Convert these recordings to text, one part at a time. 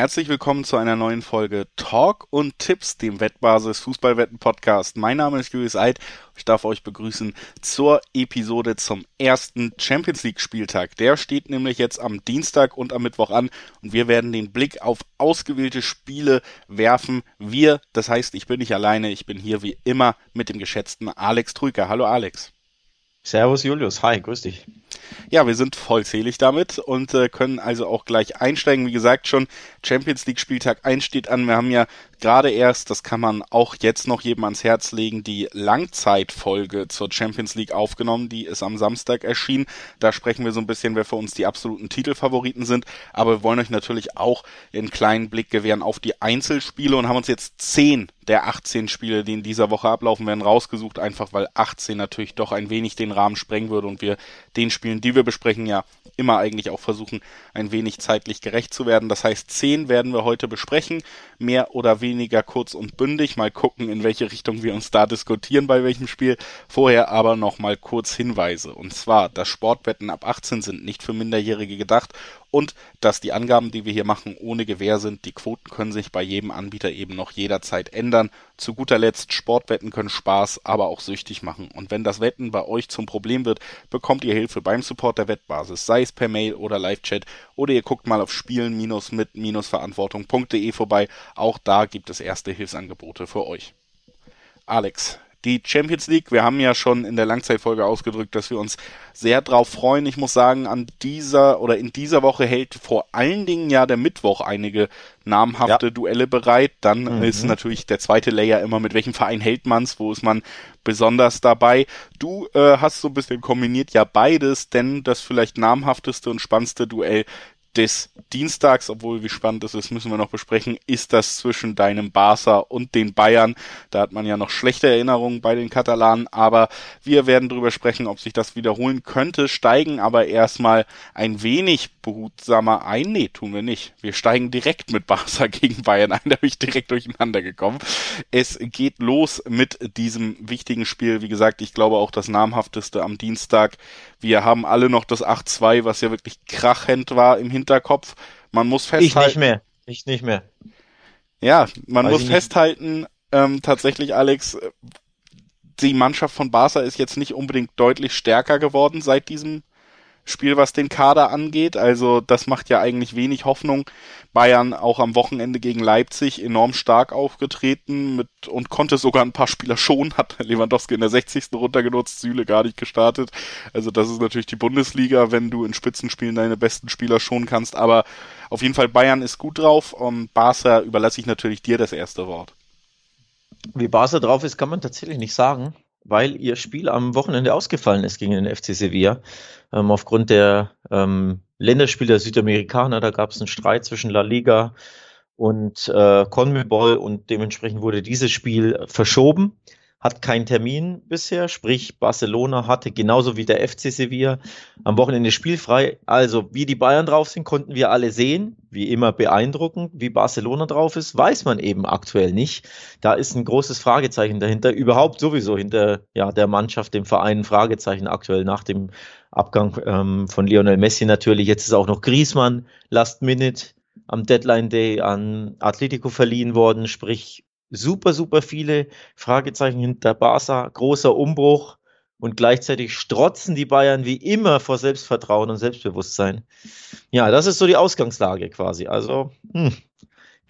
Herzlich willkommen zu einer neuen Folge Talk und Tipps, dem Wettbasis Fußballwetten Podcast. Mein Name ist Julius Eid. Ich darf euch begrüßen zur Episode zum ersten Champions League Spieltag. Der steht nämlich jetzt am Dienstag und am Mittwoch an und wir werden den Blick auf ausgewählte Spiele werfen. Wir, das heißt, ich bin nicht alleine, ich bin hier wie immer mit dem geschätzten Alex Trüker. Hallo Alex. Servus Julius, hi, grüß dich. Ja, wir sind vollzählig damit und äh, können also auch gleich einsteigen. Wie gesagt, schon Champions League Spieltag 1 steht an. Wir haben ja gerade erst, das kann man auch jetzt noch jedem ans Herz legen, die Langzeitfolge zur Champions League aufgenommen. Die ist am Samstag erschienen. Da sprechen wir so ein bisschen, wer für uns die absoluten Titelfavoriten sind. Aber wir wollen euch natürlich auch einen kleinen Blick gewähren auf die Einzelspiele und haben uns jetzt zehn der 18 Spiele, die in dieser Woche ablaufen werden, rausgesucht, einfach weil 18 natürlich doch ein wenig den Rahmen sprengen würde und wir den Spielen, die wir besprechen, ja immer eigentlich auch versuchen, ein wenig zeitlich gerecht zu werden. Das heißt, 10 werden wir heute besprechen, mehr oder weniger kurz und bündig, mal gucken, in welche Richtung wir uns da diskutieren bei welchem Spiel. Vorher aber noch mal kurz Hinweise. Und zwar, dass Sportwetten ab 18 sind nicht für Minderjährige gedacht und dass die Angaben, die wir hier machen, ohne Gewähr sind. Die Quoten können sich bei jedem Anbieter eben noch jederzeit ändern. Zu guter Letzt, Sportwetten können Spaß, aber auch süchtig machen. Und wenn das Wetten bei euch zum Problem wird, bekommt ihr Hilfe beim Support der Wettbasis, sei es per Mail oder Live-Chat oder ihr guckt mal auf spielen-mit-verantwortung.de vorbei. Auch da gibt es erste Hilfsangebote für euch. Alex, die Champions League. Wir haben ja schon in der Langzeitfolge ausgedrückt, dass wir uns sehr drauf freuen. Ich muss sagen, an dieser oder in dieser Woche hält vor allen Dingen ja der Mittwoch einige namhafte ja. Duelle bereit. Dann mhm. ist natürlich der zweite Layer immer, mit welchem Verein hält man's, wo ist man besonders dabei. Du äh, hast so ein bisschen kombiniert ja beides, denn das vielleicht namhafteste und spannendste Duell des Dienstags, obwohl wie spannend es ist, müssen wir noch besprechen, ist das zwischen deinem Barca und den Bayern. Da hat man ja noch schlechte Erinnerungen bei den Katalanen, aber wir werden darüber sprechen, ob sich das wiederholen könnte, steigen aber erstmal ein wenig behutsamer ein. Nee, tun wir nicht. Wir steigen direkt mit Barca gegen Bayern ein, da bin ich direkt durcheinander gekommen. Es geht los mit diesem wichtigen Spiel. Wie gesagt, ich glaube auch das namhafteste am Dienstag. Wir haben alle noch das 8-2, was ja wirklich krachend war im Hinterkopf. Man muss festhalten. Ich nicht mehr. Ich nicht mehr. Ja, man Weiß muss festhalten, ähm, tatsächlich, Alex, die Mannschaft von Barca ist jetzt nicht unbedingt deutlich stärker geworden seit diesem Spiel, was den Kader angeht. Also das macht ja eigentlich wenig Hoffnung. Bayern auch am Wochenende gegen Leipzig enorm stark aufgetreten mit und konnte sogar ein paar Spieler schon, hat Lewandowski in der 60. runtergenutzt, Süle gar nicht gestartet. Also das ist natürlich die Bundesliga, wenn du in Spitzenspielen deine besten Spieler schon kannst. Aber auf jeden Fall Bayern ist gut drauf. Um Barca überlasse ich natürlich dir das erste Wort. Wie Barca drauf ist, kann man tatsächlich nicht sagen weil ihr Spiel am Wochenende ausgefallen ist gegen den FC Sevilla. Ähm, aufgrund der ähm, Länderspiele der Südamerikaner, da gab es einen Streit zwischen La Liga und äh, Conmebol und dementsprechend wurde dieses Spiel verschoben hat keinen Termin bisher, sprich Barcelona hatte genauso wie der FC Sevilla am Wochenende spielfrei. Also wie die Bayern drauf sind, konnten wir alle sehen. Wie immer beeindruckend, wie Barcelona drauf ist, weiß man eben aktuell nicht. Da ist ein großes Fragezeichen dahinter. Überhaupt sowieso hinter ja, der Mannschaft, dem Verein, Fragezeichen aktuell nach dem Abgang ähm, von Lionel Messi natürlich. Jetzt ist auch noch Griezmann Last Minute am Deadline Day an Atletico verliehen worden, sprich super, super viele Fragezeichen hinter Barca, großer Umbruch und gleichzeitig strotzen die Bayern wie immer vor Selbstvertrauen und Selbstbewusstsein. Ja, das ist so die Ausgangslage quasi. Also, hm,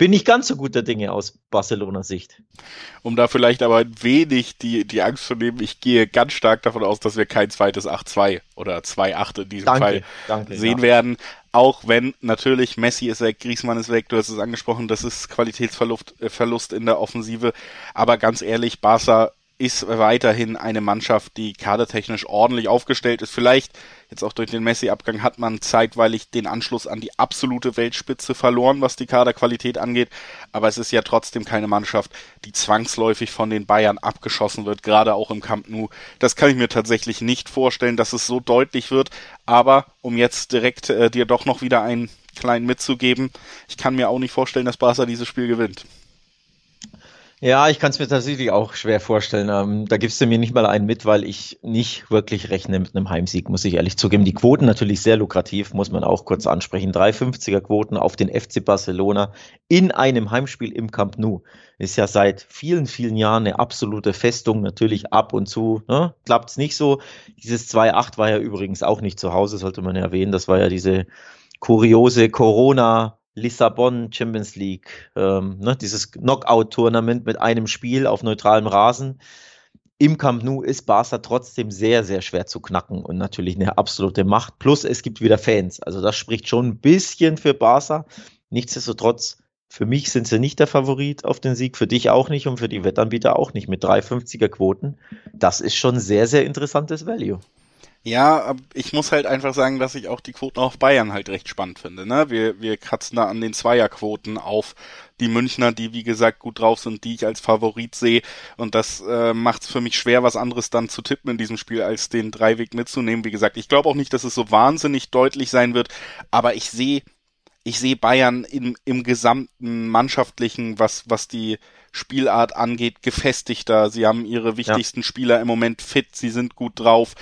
bin nicht ganz so guter Dinge aus Barcelonas Sicht. Um da vielleicht aber ein wenig die, die Angst zu nehmen, ich gehe ganz stark davon aus, dass wir kein zweites 8-2 oder 2-8 in diesem danke, Fall danke, sehen ja. werden. Auch wenn natürlich Messi ist weg, Griezmann ist weg, du hast es angesprochen, das ist Qualitätsverlust äh, Verlust in der Offensive. Aber ganz ehrlich, Barca ist weiterhin eine Mannschaft, die kadertechnisch ordentlich aufgestellt ist. Vielleicht jetzt auch durch den Messi-Abgang hat man zeitweilig den Anschluss an die absolute Weltspitze verloren, was die Kaderqualität angeht. Aber es ist ja trotzdem keine Mannschaft, die zwangsläufig von den Bayern abgeschossen wird, gerade auch im Camp Nou. Das kann ich mir tatsächlich nicht vorstellen, dass es so deutlich wird. Aber um jetzt direkt äh, dir doch noch wieder einen kleinen mitzugeben, ich kann mir auch nicht vorstellen, dass Barca dieses Spiel gewinnt. Ja, ich kann es mir tatsächlich auch schwer vorstellen. Ähm, da gibst du mir nicht mal einen mit, weil ich nicht wirklich rechne mit einem Heimsieg, muss ich ehrlich zugeben. Die Quoten natürlich sehr lukrativ, muss man auch kurz ansprechen. 350er Quoten auf den FC Barcelona in einem Heimspiel im Camp Nou. Ist ja seit vielen, vielen Jahren eine absolute Festung. Natürlich ab und zu ne, klappt es nicht so. Dieses 2-8 war ja übrigens auch nicht zu Hause, sollte man erwähnen. Das war ja diese kuriose Corona- Lissabon Champions League, ähm, ne, dieses Knockout-Tournament mit einem Spiel auf neutralem Rasen. Im Camp Nou ist Barca trotzdem sehr, sehr schwer zu knacken und natürlich eine absolute Macht. Plus es gibt wieder Fans. Also das spricht schon ein bisschen für Barca. Nichtsdestotrotz, für mich sind sie nicht der Favorit auf den Sieg, für dich auch nicht und für die Wettanbieter auch nicht mit 350er Quoten. Das ist schon sehr, sehr interessantes Value. Ja, ich muss halt einfach sagen, dass ich auch die Quoten auf Bayern halt recht spannend finde. Ne? Wir, wir kratzen da an den Zweierquoten auf die Münchner, die wie gesagt gut drauf sind, die ich als Favorit sehe. Und das äh, macht es für mich schwer, was anderes dann zu tippen in diesem Spiel, als den Dreiweg mitzunehmen. Wie gesagt, ich glaube auch nicht, dass es so wahnsinnig deutlich sein wird, aber ich sehe ich sehe Bayern im, im gesamten mannschaftlichen, was, was die Spielart angeht, gefestigter. Sie haben ihre wichtigsten ja. Spieler im Moment fit, sie sind gut drauf.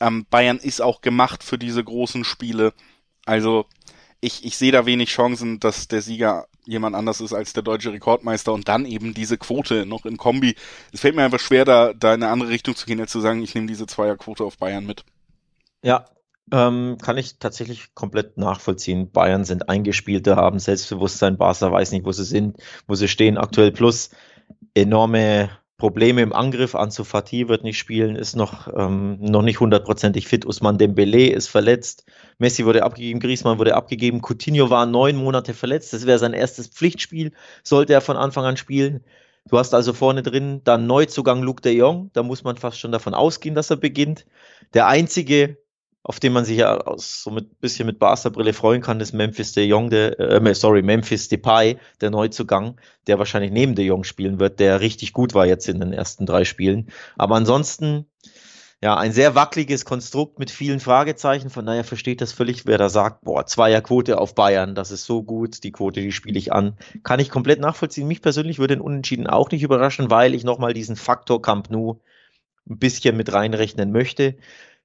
Ähm, Bayern ist auch gemacht für diese großen Spiele. Also ich, ich sehe da wenig Chancen, dass der Sieger jemand anders ist als der deutsche Rekordmeister und dann eben diese Quote noch in Kombi. Es fällt mir einfach schwer, da, da in eine andere Richtung zu gehen, als zu sagen, ich nehme diese Zweierquote auf Bayern mit. Ja, ähm, kann ich tatsächlich komplett nachvollziehen. Bayern sind eingespielter, haben Selbstbewusstsein. Barca weiß nicht, wo sie sind, wo sie stehen aktuell. Plus enorme Probleme im Angriff. Ansu Fati wird nicht spielen, ist noch, ähm, noch nicht hundertprozentig fit. Usman Dembele ist verletzt. Messi wurde abgegeben, Griezmann wurde abgegeben. Coutinho war neun Monate verletzt. Das wäre sein erstes Pflichtspiel, sollte er von Anfang an spielen. Du hast also vorne drin dann Neuzugang Luke de Jong. Da muss man fast schon davon ausgehen, dass er beginnt. Der einzige auf den man sich ja aus, so mit bisschen mit Barca-Brille freuen kann, ist Memphis de Jong, der, äh, sorry, Memphis Depay, der Neuzugang, der wahrscheinlich neben de Jong spielen wird, der richtig gut war jetzt in den ersten drei Spielen. Aber ansonsten, ja, ein sehr wackeliges Konstrukt mit vielen Fragezeichen. Von daher versteht das völlig, wer da sagt, boah, Zweierquote auf Bayern, das ist so gut, die Quote, die spiele ich an. Kann ich komplett nachvollziehen. Mich persönlich würde den Unentschieden auch nicht überraschen, weil ich nochmal diesen Faktor Camp Nou ein bisschen mit reinrechnen möchte.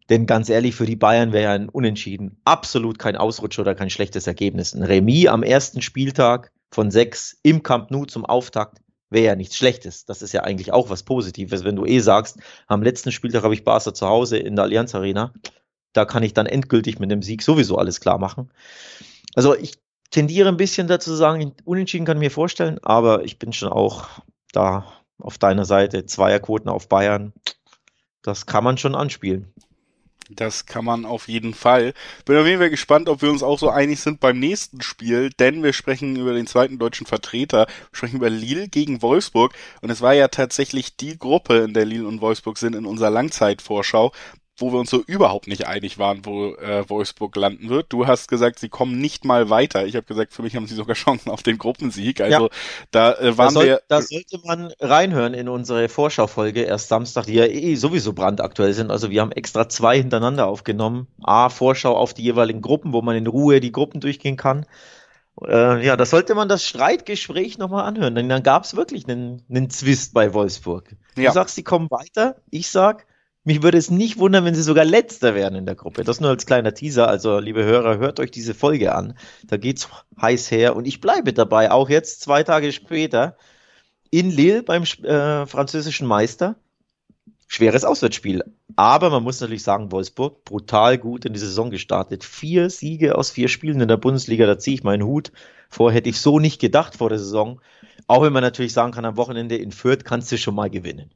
Denn ganz ehrlich, für die Bayern wäre ein Unentschieden absolut kein Ausrutscher oder kein schlechtes Ergebnis. Ein Remis am ersten Spieltag von sechs im Camp Nou zum Auftakt wäre ja nichts Schlechtes. Das ist ja eigentlich auch was Positives, wenn du eh sagst, am letzten Spieltag habe ich Barca zu Hause in der Allianz Arena. Da kann ich dann endgültig mit dem Sieg sowieso alles klar machen. Also ich tendiere ein bisschen dazu zu sagen, unentschieden kann ich mir vorstellen, aber ich bin schon auch da auf deiner Seite. Zweierquoten auf Bayern. Das kann man schon anspielen. Das kann man auf jeden Fall. Bin auf jeden Fall gespannt, ob wir uns auch so einig sind beim nächsten Spiel, denn wir sprechen über den zweiten deutschen Vertreter, wir sprechen über Lille gegen Wolfsburg. Und es war ja tatsächlich die Gruppe, in der Lille und Wolfsburg sind in unserer Langzeitvorschau wo wir uns so überhaupt nicht einig waren, wo äh, Wolfsburg landen wird. Du hast gesagt, sie kommen nicht mal weiter. Ich habe gesagt, für mich haben sie sogar Chancen auf den Gruppensieg. Also ja. da äh, waren da soll, wir. Da sollte man reinhören in unsere Vorschaufolge erst Samstag, die ja eh sowieso brandaktuell sind. Also wir haben extra zwei hintereinander aufgenommen. A, Vorschau auf die jeweiligen Gruppen, wo man in Ruhe die Gruppen durchgehen kann. Äh, ja, da sollte man das Streitgespräch nochmal anhören, denn dann gab es wirklich einen, einen Zwist bei Wolfsburg. Du ja. sagst, sie kommen weiter. Ich sag, mich würde es nicht wundern, wenn sie sogar letzter werden in der Gruppe. Das nur als kleiner Teaser. Also, liebe Hörer, hört euch diese Folge an. Da geht's heiß her und ich bleibe dabei, auch jetzt zwei Tage später in Lille beim äh, französischen Meister. Schweres Auswärtsspiel. Aber man muss natürlich sagen, Wolfsburg brutal gut in die Saison gestartet. Vier Siege aus vier Spielen in der Bundesliga, da ziehe ich meinen Hut. Vorher hätte ich so nicht gedacht vor der Saison. Auch wenn man natürlich sagen kann, am Wochenende in Fürth kannst du schon mal gewinnen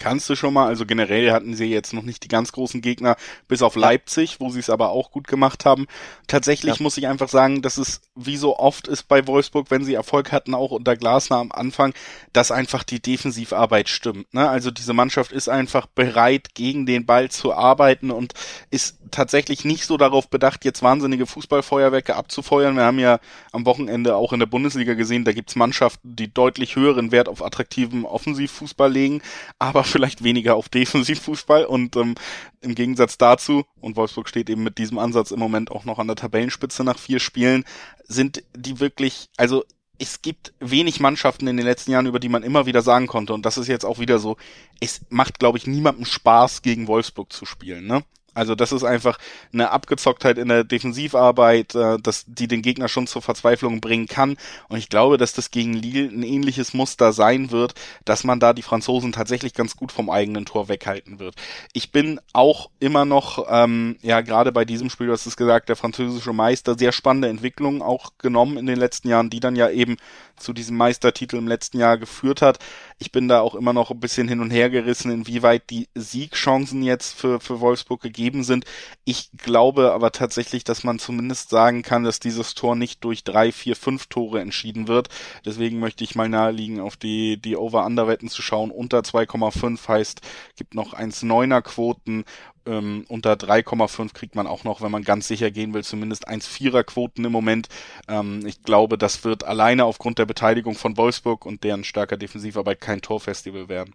kannst du schon mal. Also generell hatten sie jetzt noch nicht die ganz großen Gegner, bis auf Leipzig, wo sie es aber auch gut gemacht haben. Tatsächlich ja. muss ich einfach sagen, dass es wie so oft ist bei Wolfsburg, wenn sie Erfolg hatten, auch unter Glasner am Anfang, dass einfach die Defensivarbeit stimmt. Ne? Also diese Mannschaft ist einfach bereit, gegen den Ball zu arbeiten und ist tatsächlich nicht so darauf bedacht, jetzt wahnsinnige Fußballfeuerwerke abzufeuern. Wir haben ja am Wochenende auch in der Bundesliga gesehen, da gibt's Mannschaften, die deutlich höheren Wert auf attraktiven Offensivfußball legen, aber vielleicht weniger auf Defensivfußball und ähm, im Gegensatz dazu, und Wolfsburg steht eben mit diesem Ansatz im Moment auch noch an der Tabellenspitze nach vier Spielen, sind die wirklich, also es gibt wenig Mannschaften in den letzten Jahren, über die man immer wieder sagen konnte, und das ist jetzt auch wieder so, es macht, glaube ich, niemandem Spaß, gegen Wolfsburg zu spielen. Ne? Also das ist einfach eine Abgezocktheit in der Defensivarbeit, äh, dass die den Gegner schon zur Verzweiflung bringen kann. Und ich glaube, dass das gegen Lille ein ähnliches Muster sein wird, dass man da die Franzosen tatsächlich ganz gut vom eigenen Tor weghalten wird. Ich bin auch immer noch, ähm, ja gerade bei diesem Spiel, du hast es gesagt, der französische Meister, sehr spannende Entwicklungen auch genommen in den letzten Jahren, die dann ja eben zu diesem Meistertitel im letzten Jahr geführt hat. Ich bin da auch immer noch ein bisschen hin und her gerissen, inwieweit die Siegchancen jetzt für, für Wolfsburg gegeben sind. Ich glaube aber tatsächlich, dass man zumindest sagen kann, dass dieses Tor nicht durch drei, vier, fünf Tore entschieden wird. Deswegen möchte ich mal naheliegen, auf die, die Over-Under-Wetten zu schauen. Unter 2,5 heißt, gibt noch 1,9er Quoten ähm, unter 3,5 kriegt man auch noch, wenn man ganz sicher gehen will, zumindest 1,4er Quoten im Moment. Ähm, ich glaube, das wird alleine aufgrund der Beteiligung von Wolfsburg und deren starker Defensivarbeit kein Torfestival werden.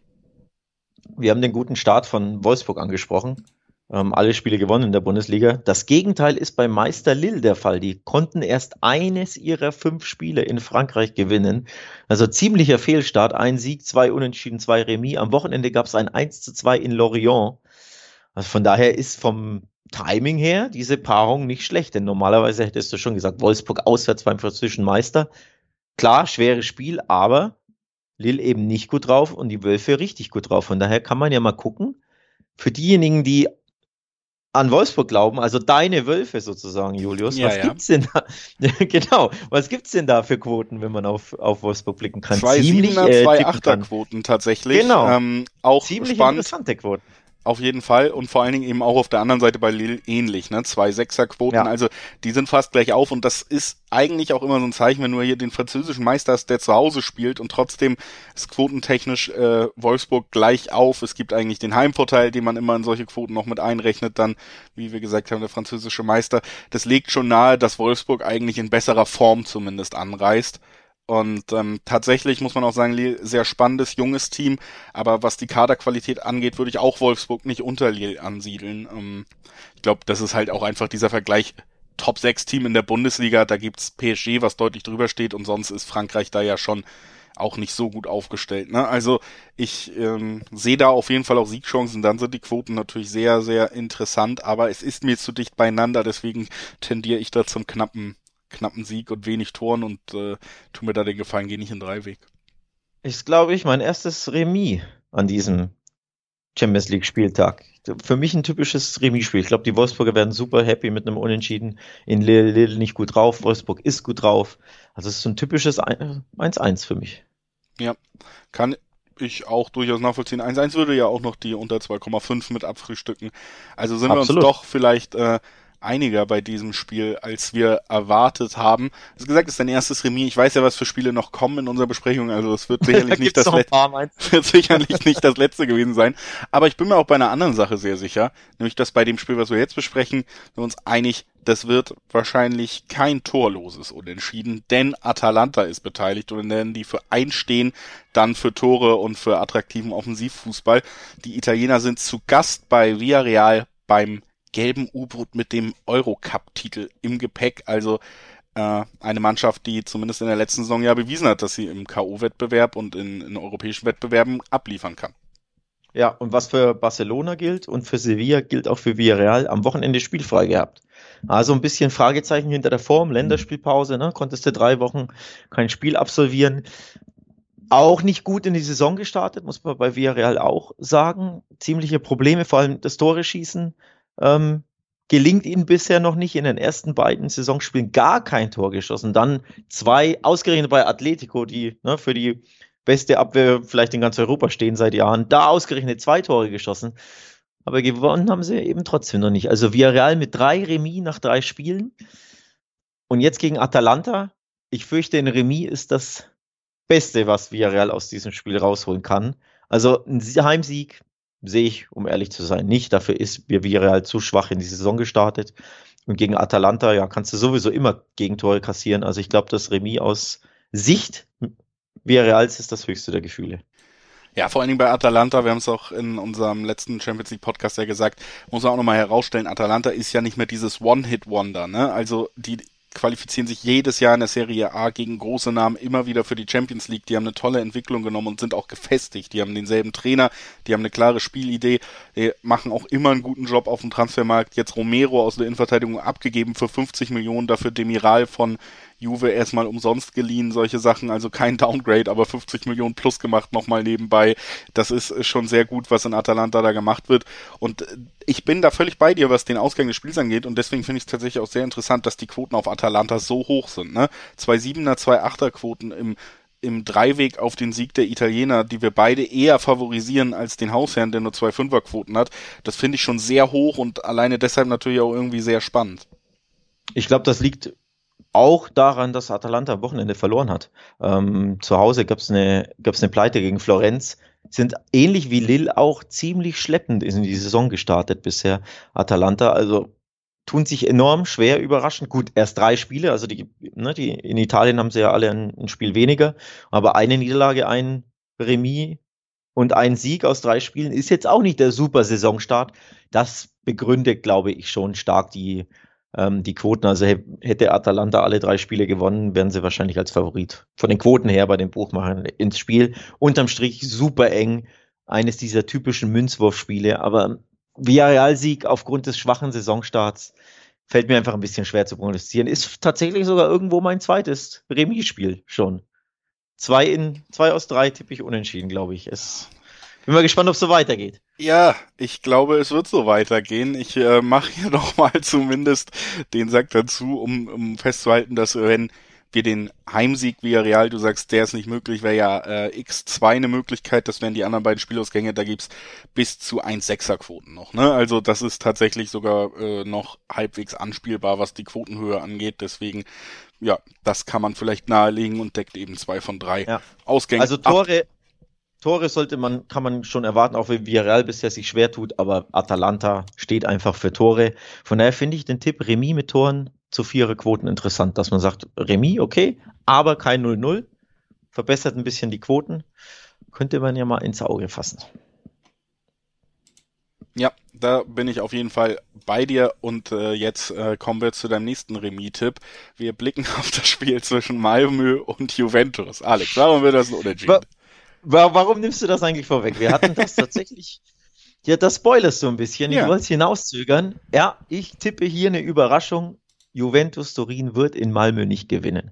Wir haben den guten Start von Wolfsburg angesprochen. Ähm, alle Spiele gewonnen in der Bundesliga. Das Gegenteil ist bei Meister Lille der Fall. Die konnten erst eines ihrer fünf Spiele in Frankreich gewinnen. Also ziemlicher Fehlstart. Ein Sieg, zwei Unentschieden, zwei Remis. Am Wochenende gab es ein 1 zu 2 in Lorient. Also von daher ist vom Timing her diese Paarung nicht schlecht, denn normalerweise hättest du schon gesagt, Wolfsburg auswärts beim französischen Meister. Klar, schweres Spiel, aber Lille eben nicht gut drauf und die Wölfe richtig gut drauf. Von daher kann man ja mal gucken, für diejenigen, die an Wolfsburg glauben, also deine Wölfe sozusagen, Julius, ja, was ja. gibt's denn da? genau, was gibt's denn da für Quoten, wenn man auf, auf Wolfsburg blicken kann? Zwei Ziemlich, Siebener, äh, zwei Achter Quoten tatsächlich. Genau. Ähm, auch Ziemlich spannend. interessante Quoten. Auf jeden Fall und vor allen Dingen eben auch auf der anderen Seite bei Lille ähnlich, ne? Zwei Sechserquoten, ja. also die sind fast gleich auf und das ist eigentlich auch immer so ein Zeichen, wenn du hier den französischen Meister hast, der zu Hause spielt und trotzdem ist quotentechnisch äh, Wolfsburg gleich auf. Es gibt eigentlich den Heimvorteil, den man immer in solche Quoten noch mit einrechnet, dann, wie wir gesagt haben, der französische Meister. Das legt schon nahe, dass Wolfsburg eigentlich in besserer Form zumindest anreist. Und ähm, tatsächlich muss man auch sagen, sehr spannendes, junges Team. Aber was die Kaderqualität angeht, würde ich auch Wolfsburg nicht unter Lille ansiedeln. Ähm, ich glaube, das ist halt auch einfach dieser Vergleich. Top 6 Team in der Bundesliga, da gibt's PSG, was deutlich drüber steht, und sonst ist Frankreich da ja schon auch nicht so gut aufgestellt. Ne? Also ich ähm, sehe da auf jeden Fall auch Siegchancen. Dann sind die Quoten natürlich sehr, sehr interessant, aber es ist mir zu dicht beieinander, deswegen tendiere ich da zum knappen knappen Sieg und wenig Toren und äh, tu mir da den Gefallen, geh nicht in Dreiweg. Ist, glaube ich, mein erstes Remis an diesem Champions League Spieltag. Für mich ein typisches Remis-Spiel. Ich glaube, die Wolfsburger werden super happy mit einem Unentschieden. In Lille, Lille nicht gut drauf, Wolfsburg ist gut drauf. Also es ist so ein typisches 1-1 für mich. Ja, kann ich auch durchaus nachvollziehen. 1-1 würde ja auch noch die unter 2,5 mit abfrühstücken. Also sind Absolut. wir uns doch vielleicht äh, einiger bei diesem Spiel, als wir erwartet haben. Hast gesagt, es ist dein erstes Remis. Ich weiß ja, was für Spiele noch kommen in unserer Besprechung, also es wird sicherlich nicht das letzte, wird sicherlich nicht das letzte gewesen sein. Aber ich bin mir auch bei einer anderen Sache sehr sicher, nämlich dass bei dem Spiel, was wir jetzt besprechen, wir uns einig, das wird wahrscheinlich kein torloses Unentschieden, denn Atalanta ist beteiligt und werden die für einstehen, dann für Tore und für attraktiven Offensivfußball. Die Italiener sind zu Gast bei Villarreal beim gelben U-Boot mit dem Eurocup-Titel im Gepäck. Also äh, eine Mannschaft, die zumindest in der letzten Saison ja bewiesen hat, dass sie im K.O.-Wettbewerb und in, in europäischen Wettbewerben abliefern kann. Ja, und was für Barcelona gilt und für Sevilla gilt auch für Villarreal, am Wochenende spielfrei gehabt. Also ein bisschen Fragezeichen hinter der Form, Länderspielpause, ne? konntest du drei Wochen kein Spiel absolvieren. Auch nicht gut in die Saison gestartet, muss man bei Villarreal auch sagen. Ziemliche Probleme, vor allem das Tore schießen, ähm, gelingt ihnen bisher noch nicht. In den ersten beiden Saisonspielen gar kein Tor geschossen. Dann zwei, ausgerechnet bei Atletico, die ne, für die beste Abwehr vielleicht in ganz Europa stehen seit Jahren, da ausgerechnet zwei Tore geschossen. Aber gewonnen haben sie eben trotzdem noch nicht. Also Villarreal mit drei Remis nach drei Spielen. Und jetzt gegen Atalanta. Ich fürchte, ein Remis ist das Beste, was Villarreal aus diesem Spiel rausholen kann. Also ein Heimsieg sehe ich, um ehrlich zu sein, nicht. Dafür ist Villarreal zu schwach in die Saison gestartet. Und gegen Atalanta, ja, kannst du sowieso immer Gegentore kassieren. Also ich glaube, das Remis aus Sicht Villarreals ist das höchste der Gefühle. Ja, vor allen Dingen bei Atalanta, wir haben es auch in unserem letzten Champions League Podcast ja gesagt, muss man auch nochmal herausstellen, Atalanta ist ja nicht mehr dieses One-Hit-Wonder, ne? Also die qualifizieren sich jedes Jahr in der Serie A gegen große Namen immer wieder für die Champions League. Die haben eine tolle Entwicklung genommen und sind auch gefestigt. Die haben denselben Trainer, die haben eine klare Spielidee, die machen auch immer einen guten Job auf dem Transfermarkt. Jetzt Romero aus der Innenverteidigung abgegeben für 50 Millionen, dafür Demiral von Juve erstmal umsonst geliehen, solche Sachen, also kein Downgrade, aber 50 Millionen plus gemacht nochmal nebenbei. Das ist schon sehr gut, was in Atalanta da gemacht wird. Und ich bin da völlig bei dir, was den Ausgang des Spiels angeht und deswegen finde ich es tatsächlich auch sehr interessant, dass die Quoten auf Atalanta so hoch sind. Ne? Zwei Siebener, zwei Achter Quoten im im Dreiweg auf den Sieg der Italiener, die wir beide eher favorisieren als den Hausherrn, der nur zwei Fünferquoten hat. Das finde ich schon sehr hoch und alleine deshalb natürlich auch irgendwie sehr spannend. Ich glaube, das liegt auch daran, dass Atalanta am Wochenende verloren hat. Ähm, zu Hause gab es eine, gab's eine Pleite gegen Florenz. Sind ähnlich wie Lille auch ziemlich schleppend in die Saison gestartet bisher. Atalanta, also tun sich enorm schwer, überraschend. Gut, erst drei Spiele, also die, ne, die in Italien haben sie ja alle ein, ein Spiel weniger, aber eine Niederlage, ein Remis und ein Sieg aus drei Spielen ist jetzt auch nicht der super Saisonstart. Das begründet, glaube ich, schon stark die, ähm, die Quoten. Also hätte Atalanta alle drei Spiele gewonnen, wären sie wahrscheinlich als Favorit von den Quoten her bei den Buchmachern ins Spiel. Unterm Strich super eng, eines dieser typischen Münzwurfspiele, aber Villarreal-Sieg aufgrund des schwachen Saisonstarts fällt mir einfach ein bisschen schwer zu prognostizieren. Ist tatsächlich sogar irgendwo mein zweites Remis-Spiel schon. Zwei in, zwei aus drei tippe ich unentschieden, glaube ich. Es, bin mal gespannt, ob es so weitergeht. Ja, ich glaube, es wird so weitergehen. Ich äh, mache hier noch mal zumindest den Sack dazu, um, um festzuhalten, dass wenn wir den Heimsieg via Real, du sagst, der ist nicht möglich, wäre ja äh, X2 eine Möglichkeit, das wären die anderen beiden Spielausgänge, da gibt's bis zu 1,6er Quoten noch. Ne? Also das ist tatsächlich sogar äh, noch halbwegs anspielbar, was die Quotenhöhe angeht. Deswegen, ja, das kann man vielleicht nahelegen und deckt eben zwei von drei ja. Ausgängen. Also Tore, ab. Tore sollte man, kann man schon erwarten, auch wenn Villarreal bisher sich schwer tut, aber Atalanta steht einfach für Tore. Von daher finde ich den Tipp Remis mit Toren zu vierer Quoten interessant, dass man sagt, Remis, okay, aber kein 0-0, verbessert ein bisschen die Quoten, könnte man ja mal ins Auge fassen. Ja, da bin ich auf jeden Fall bei dir und äh, jetzt äh, kommen wir zu deinem nächsten Remis-Tipp. Wir blicken auf das Spiel zwischen Malmö und Juventus. Alex, warum wird das ein Unentschieden? Warum nimmst du das eigentlich vorweg? Wir hatten das tatsächlich. Ja, das spoilerst du ein bisschen. Ich ja. wollte es hinauszögern. Ja, ich tippe hier eine Überraschung. Juventus Turin wird in Malmö nicht gewinnen.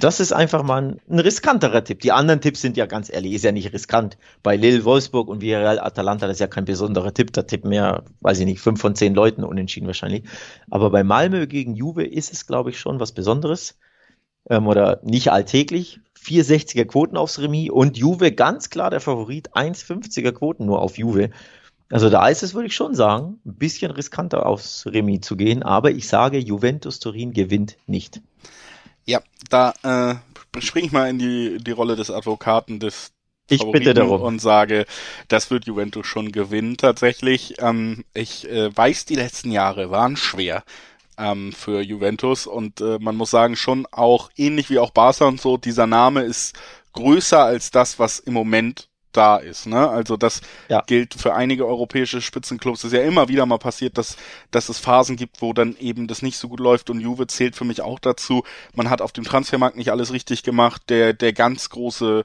Das ist einfach mal ein, ein, riskanterer Tipp. Die anderen Tipps sind ja ganz ehrlich, ist ja nicht riskant. Bei Lille, Wolfsburg und Villarreal, Atalanta, das ist ja kein besonderer Tipp. Da tippen mehr, weiß ich nicht, fünf von zehn Leuten unentschieden wahrscheinlich. Aber bei Malmö gegen Juve ist es, glaube ich, schon was Besonderes. Ähm, oder nicht alltäglich. 460er Quoten aufs Remis und Juve ganz klar der Favorit, 1,50er Quoten nur auf Juve. Also da ist es, würde ich schon sagen, ein bisschen riskanter aufs Remis zu gehen, aber ich sage, Juventus Turin gewinnt nicht. Ja, da äh, springe ich mal in die, die Rolle des Advokaten des ich bitte darum. und sage, das wird Juventus schon gewinnen tatsächlich. Ähm, ich äh, weiß, die letzten Jahre waren schwer ähm, für Juventus und äh, man muss sagen, schon auch ähnlich wie auch Barca und so, dieser Name ist größer als das, was im Moment da ist. Ne? Also das ja. gilt für einige europäische Spitzenclubs. Es ist ja immer wieder mal passiert, dass, dass es Phasen gibt, wo dann eben das nicht so gut läuft und Juve zählt für mich auch dazu. Man hat auf dem Transfermarkt nicht alles richtig gemacht. Der, der ganz große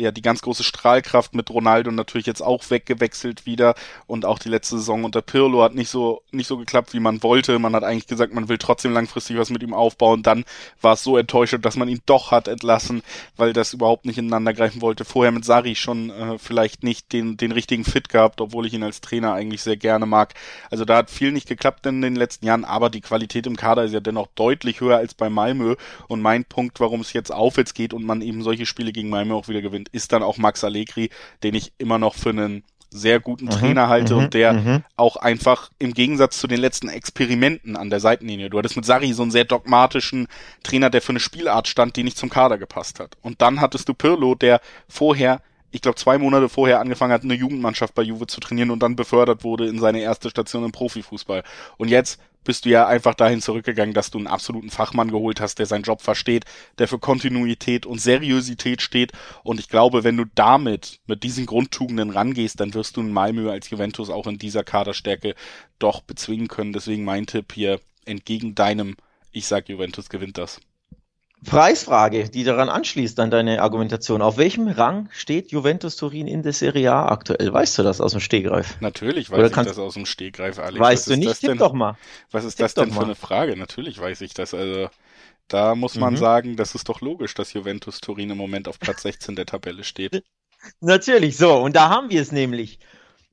ja die ganz große Strahlkraft mit Ronaldo natürlich jetzt auch weggewechselt wieder und auch die letzte Saison unter Pirlo hat nicht so nicht so geklappt, wie man wollte. Man hat eigentlich gesagt, man will trotzdem langfristig was mit ihm aufbauen. Dann war es so enttäuschend, dass man ihn doch hat entlassen, weil das überhaupt nicht ineinander greifen wollte. Vorher mit Sari schon äh, vielleicht nicht den den richtigen Fit gehabt, obwohl ich ihn als Trainer eigentlich sehr gerne mag. Also da hat viel nicht geklappt in den letzten Jahren, aber die Qualität im Kader ist ja dennoch deutlich höher als bei Malmö und mein Punkt, warum es jetzt aufwärts geht und man eben solche Spiele gegen Malmö auch wieder gewinnt, ist dann auch Max Allegri, den ich immer noch für einen sehr guten mhm, Trainer halte und mhm, der mhm. auch einfach im Gegensatz zu den letzten Experimenten an der Seitenlinie, du hattest mit Sari so einen sehr dogmatischen Trainer, der für eine Spielart stand, die nicht zum Kader gepasst hat. Und dann hattest du Pirlo, der vorher ich glaube, zwei Monate vorher angefangen hat, eine Jugendmannschaft bei Juve zu trainieren und dann befördert wurde in seine erste Station im Profifußball. Und jetzt bist du ja einfach dahin zurückgegangen, dass du einen absoluten Fachmann geholt hast, der seinen Job versteht, der für Kontinuität und Seriosität steht. Und ich glaube, wenn du damit, mit diesen Grundtugenden rangehst, dann wirst du in Malmö als Juventus auch in dieser Kaderstärke doch bezwingen können. Deswegen mein Tipp hier entgegen deinem Ich sag, Juventus gewinnt das. Preisfrage, die daran anschließt an deine Argumentation. Auf welchem Rang steht Juventus Turin in der Serie A aktuell? Weißt du das aus dem Stegreif? Natürlich weiß Oder ich das aus dem Stegreif, Alex. Weißt du nicht? Tipp denn, doch mal. Was ist Tipp das denn für eine Frage? Natürlich weiß ich das. Also da muss man mhm. sagen, das ist doch logisch, dass Juventus Turin im Moment auf Platz 16 der Tabelle steht. Natürlich, so. Und da haben wir es nämlich.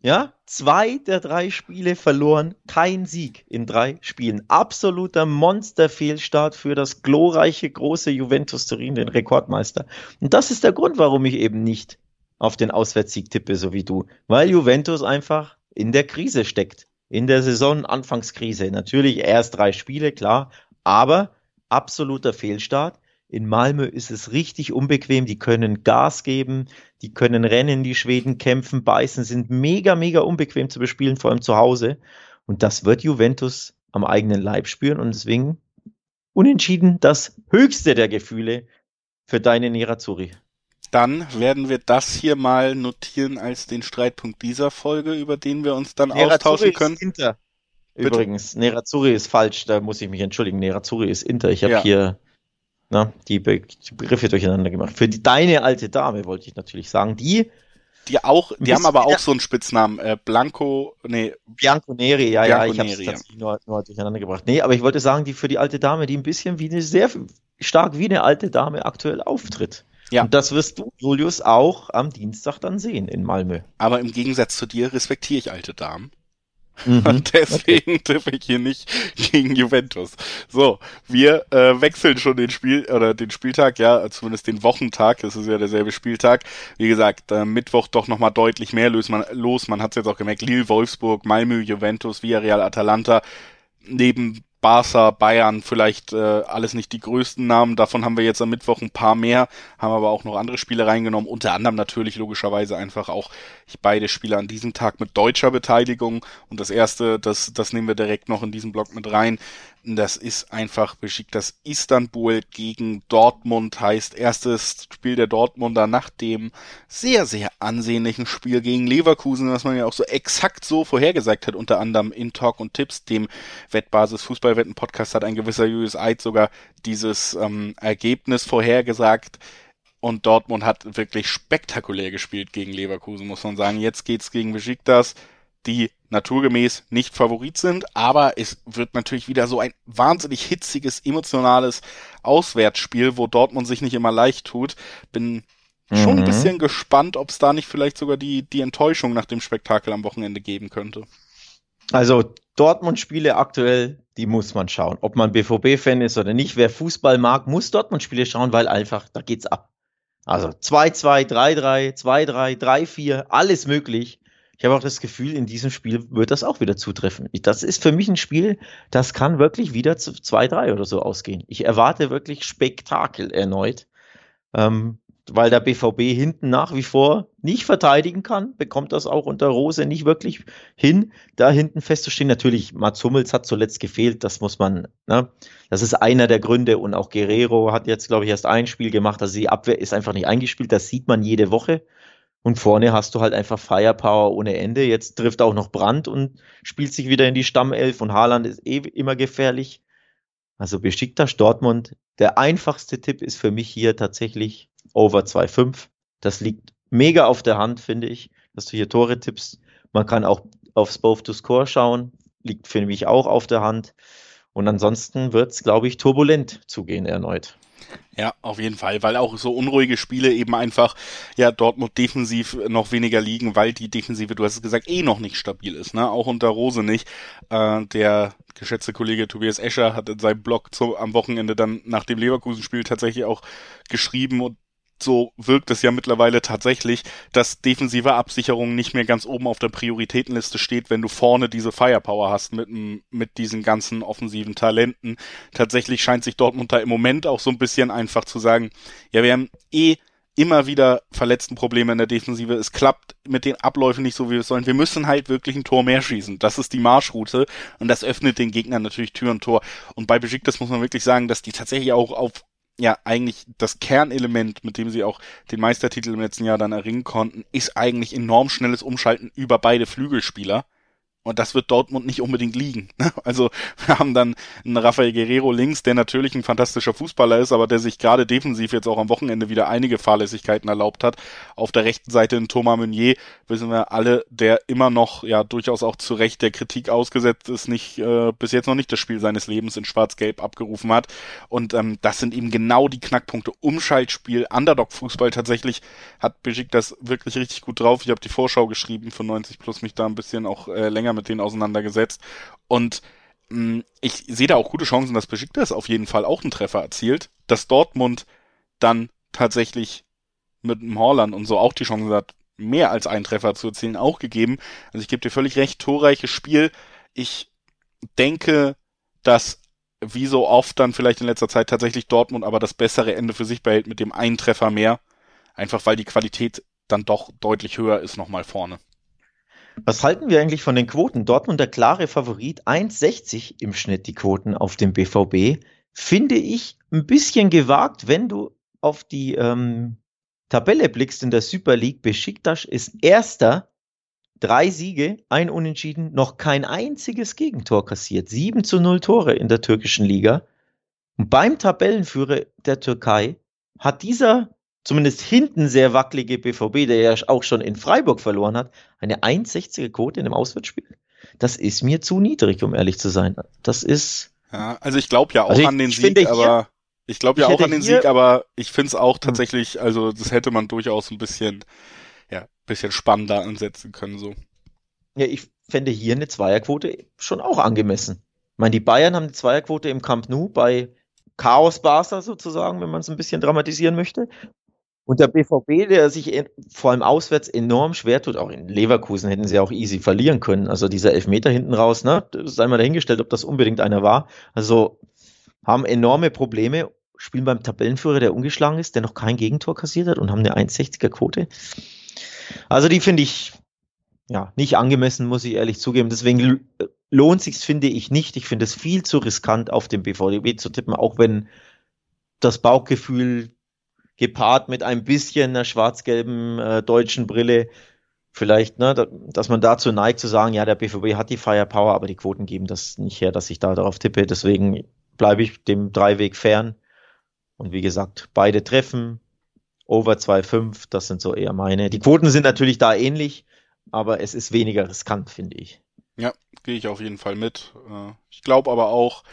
Ja, zwei der drei Spiele verloren, kein Sieg in drei Spielen. Absoluter Monsterfehlstart für das glorreiche große Juventus Turin, den Rekordmeister. Und das ist der Grund, warum ich eben nicht auf den Auswärtssieg tippe, so wie du. Weil Juventus einfach in der Krise steckt. In der Saison-Anfangskrise. Natürlich erst drei Spiele, klar. Aber absoluter Fehlstart. In Malmö ist es richtig unbequem. Die können Gas geben, die können rennen, die Schweden kämpfen, beißen, sind mega, mega unbequem zu bespielen, vor allem zu Hause. Und das wird Juventus am eigenen Leib spüren und deswegen unentschieden das höchste der Gefühle für deine Nerazzurri. Dann werden wir das hier mal notieren als den Streitpunkt dieser Folge, über den wir uns dann Nerazzurri austauschen können. Ist Inter. Übrigens, Nerazzurri ist falsch, da muss ich mich entschuldigen. Nerazzurri ist Inter. Ich habe ja. hier na, die, Be die Begriffe durcheinander gemacht. Für die, deine alte Dame wollte ich natürlich sagen, die die auch, die haben aber auch so einen Spitznamen, äh, Blanco, nee. Bianco Neri, ja, Bianco ja, ich habe es ja. nur, nur durcheinander gebracht. Nee, aber ich wollte sagen, die für die alte Dame, die ein bisschen wie eine, sehr stark wie eine alte Dame aktuell auftritt. Ja. Und das wirst du, Julius, auch am Dienstag dann sehen in Malmö. Aber im Gegensatz zu dir respektiere ich alte Damen. Mhm. Und deswegen okay. tippe ich hier nicht gegen Juventus. So, wir äh, wechseln schon den Spiel oder den Spieltag, ja, zumindest den Wochentag. Das ist ja derselbe Spieltag. Wie gesagt, äh, Mittwoch doch nochmal deutlich mehr los. Man, los. man hat es jetzt auch gemerkt. Lille, Wolfsburg, Malmö, Juventus, Villarreal, Atalanta. Neben Barca, Bayern, vielleicht äh, alles nicht die größten Namen. Davon haben wir jetzt am Mittwoch ein paar mehr, haben aber auch noch andere Spiele reingenommen. Unter anderem natürlich logischerweise einfach auch beide Spiele an diesem Tag mit deutscher Beteiligung. Und das erste, das, das nehmen wir direkt noch in diesen Block mit rein. Das ist einfach beschickt. Das Istanbul gegen Dortmund heißt erstes Spiel der Dortmunder nach dem sehr, sehr ansehnlichen Spiel gegen Leverkusen, was man ja auch so exakt so vorhergesagt hat, unter anderem in Talk und Tipps, dem Wettbasis Fußballwetten Podcast hat ein gewisser Julius Eid sogar dieses ähm, Ergebnis vorhergesagt. Und Dortmund hat wirklich spektakulär gespielt gegen Leverkusen, muss man sagen. Jetzt geht's gegen Besiktas die naturgemäß nicht Favorit sind, aber es wird natürlich wieder so ein wahnsinnig hitziges, emotionales Auswärtsspiel, wo Dortmund sich nicht immer leicht tut. Bin schon mhm. ein bisschen gespannt, ob es da nicht vielleicht sogar die, die Enttäuschung nach dem Spektakel am Wochenende geben könnte. Also Dortmund-Spiele aktuell, die muss man schauen. Ob man BVB-Fan ist oder nicht, wer Fußball mag, muss Dortmund-Spiele schauen, weil einfach, da geht's ab. Also 2-2, 3-3, 2-3, 3-4, alles möglich. Ich habe auch das Gefühl, in diesem Spiel wird das auch wieder zutreffen. Das ist für mich ein Spiel, das kann wirklich wieder zu 2-3 oder so ausgehen. Ich erwarte wirklich Spektakel erneut. Ähm, weil der BVB hinten nach wie vor nicht verteidigen kann, bekommt das auch unter Rose nicht wirklich hin, da hinten festzustehen. Natürlich, Mats Hummels hat zuletzt gefehlt, das muss man, ne? das ist einer der Gründe und auch Guerrero hat jetzt, glaube ich, erst ein Spiel gemacht, also die Abwehr ist einfach nicht eingespielt, das sieht man jede Woche. Und vorne hast du halt einfach Firepower ohne Ende. Jetzt trifft auch noch Brand und spielt sich wieder in die Stammelf und Haaland ist eh immer gefährlich. Also Besiktas Dortmund. Der einfachste Tipp ist für mich hier tatsächlich over 2,5. Das liegt mega auf der Hand, finde ich, dass du hier Tore tippst. Man kann auch aufs Both to Score schauen. Liegt für mich auch auf der Hand. Und ansonsten wird es, glaube ich, turbulent zugehen erneut. Ja, auf jeden Fall, weil auch so unruhige Spiele eben einfach, ja, Dortmund defensiv noch weniger liegen, weil die Defensive, du hast es gesagt, eh noch nicht stabil ist, ne? Auch unter Rose nicht. Äh, der geschätzte Kollege Tobias Escher hat in seinem Blog zu, am Wochenende dann nach dem Leverkusen-Spiel tatsächlich auch geschrieben und so wirkt es ja mittlerweile tatsächlich, dass defensive Absicherung nicht mehr ganz oben auf der Prioritätenliste steht, wenn du vorne diese Firepower hast mit, mit diesen ganzen offensiven Talenten. Tatsächlich scheint sich Dortmund da im Moment auch so ein bisschen einfach zu sagen, ja, wir haben eh immer wieder verletzten Probleme in der Defensive. Es klappt mit den Abläufen nicht so, wie wir es sollen. Wir müssen halt wirklich ein Tor mehr schießen. Das ist die Marschroute und das öffnet den Gegnern natürlich Tür und Tor. Und bei Besiktas muss man wirklich sagen, dass die tatsächlich auch auf ja eigentlich das Kernelement, mit dem sie auch den Meistertitel im letzten Jahr dann erringen konnten, ist eigentlich enorm schnelles Umschalten über beide Flügelspieler. Und das wird Dortmund nicht unbedingt liegen. Ne? Also wir haben dann einen Rafael Guerrero links, der natürlich ein fantastischer Fußballer ist, aber der sich gerade defensiv jetzt auch am Wochenende wieder einige Fahrlässigkeiten erlaubt hat. Auf der rechten Seite in Thomas Meunier wissen wir alle, der immer noch ja durchaus auch zu Recht der Kritik ausgesetzt ist, nicht äh, bis jetzt noch nicht das Spiel seines Lebens in Schwarz-Gelb abgerufen hat. Und ähm, das sind eben genau die Knackpunkte. Umschaltspiel, Underdog-Fußball tatsächlich hat Beschik das wirklich richtig gut drauf. Ich habe die Vorschau geschrieben für 90 plus mich da ein bisschen auch äh, länger mit denen auseinandergesetzt. Und mh, mm, ich sehe da auch gute Chancen, dass Besiktas auf jeden Fall auch einen Treffer erzielt, dass Dortmund dann tatsächlich mit dem Horland und so auch die Chance hat, mehr als einen Treffer zu erzielen, auch gegeben. Also ich gebe dir völlig recht, torreiches Spiel. Ich denke, dass wie so oft dann vielleicht in letzter Zeit tatsächlich Dortmund aber das bessere Ende für sich behält mit dem einen Treffer mehr. Einfach weil die Qualität dann doch deutlich höher ist nochmal vorne. Was halten wir eigentlich von den Quoten? Dortmund der klare Favorit, 1,60 im Schnitt die Quoten auf dem BVB. Finde ich ein bisschen gewagt, wenn du auf die ähm, Tabelle blickst in der Super League. Besiktas ist erster, drei Siege, ein Unentschieden, noch kein einziges Gegentor kassiert. 7 zu 0 Tore in der türkischen Liga. Und beim Tabellenführer der Türkei hat dieser zumindest hinten sehr wackelige BVB, der ja auch schon in Freiburg verloren hat, eine 1,60er Quote in einem Auswärtsspiel. Das ist mir zu niedrig, um ehrlich zu sein. Das ist. Ja, also ich glaube ja auch also ich, an den Sieg, finde, aber ich glaube ja auch an den Sieg, aber ich finde es auch hm. tatsächlich, also das hätte man durchaus ein bisschen, ja, bisschen spannender ansetzen können so. Ja, ich fände hier eine Zweierquote schon auch angemessen. Ich meine, die Bayern haben eine Zweierquote im Camp Nou bei Chaos Barca sozusagen, wenn man es ein bisschen dramatisieren möchte. Und der BVB, der sich vor allem auswärts enorm schwer tut, auch in Leverkusen hätten sie auch easy verlieren können. Also dieser Elfmeter hinten raus, ne, sei mal dahingestellt, ob das unbedingt einer war. Also haben enorme Probleme, spielen beim Tabellenführer, der ungeschlagen ist, der noch kein Gegentor kassiert hat und haben eine 1,60er Quote. Also die finde ich ja nicht angemessen, muss ich ehrlich zugeben. Deswegen lohnt sich finde ich nicht. Ich finde es viel zu riskant, auf den BVB zu tippen, auch wenn das Bauchgefühl gepaart mit ein bisschen einer schwarz-gelben äh, deutschen Brille vielleicht, ne, da, dass man dazu neigt zu sagen, ja, der BVB hat die Firepower, aber die Quoten geben das nicht her, dass ich da darauf tippe. Deswegen bleibe ich dem Dreiweg fern. Und wie gesagt, beide treffen, over 2,5, das sind so eher meine. Die Quoten sind natürlich da ähnlich, aber es ist weniger riskant, finde ich. Ja, gehe ich auf jeden Fall mit. Äh, ich glaube aber auch,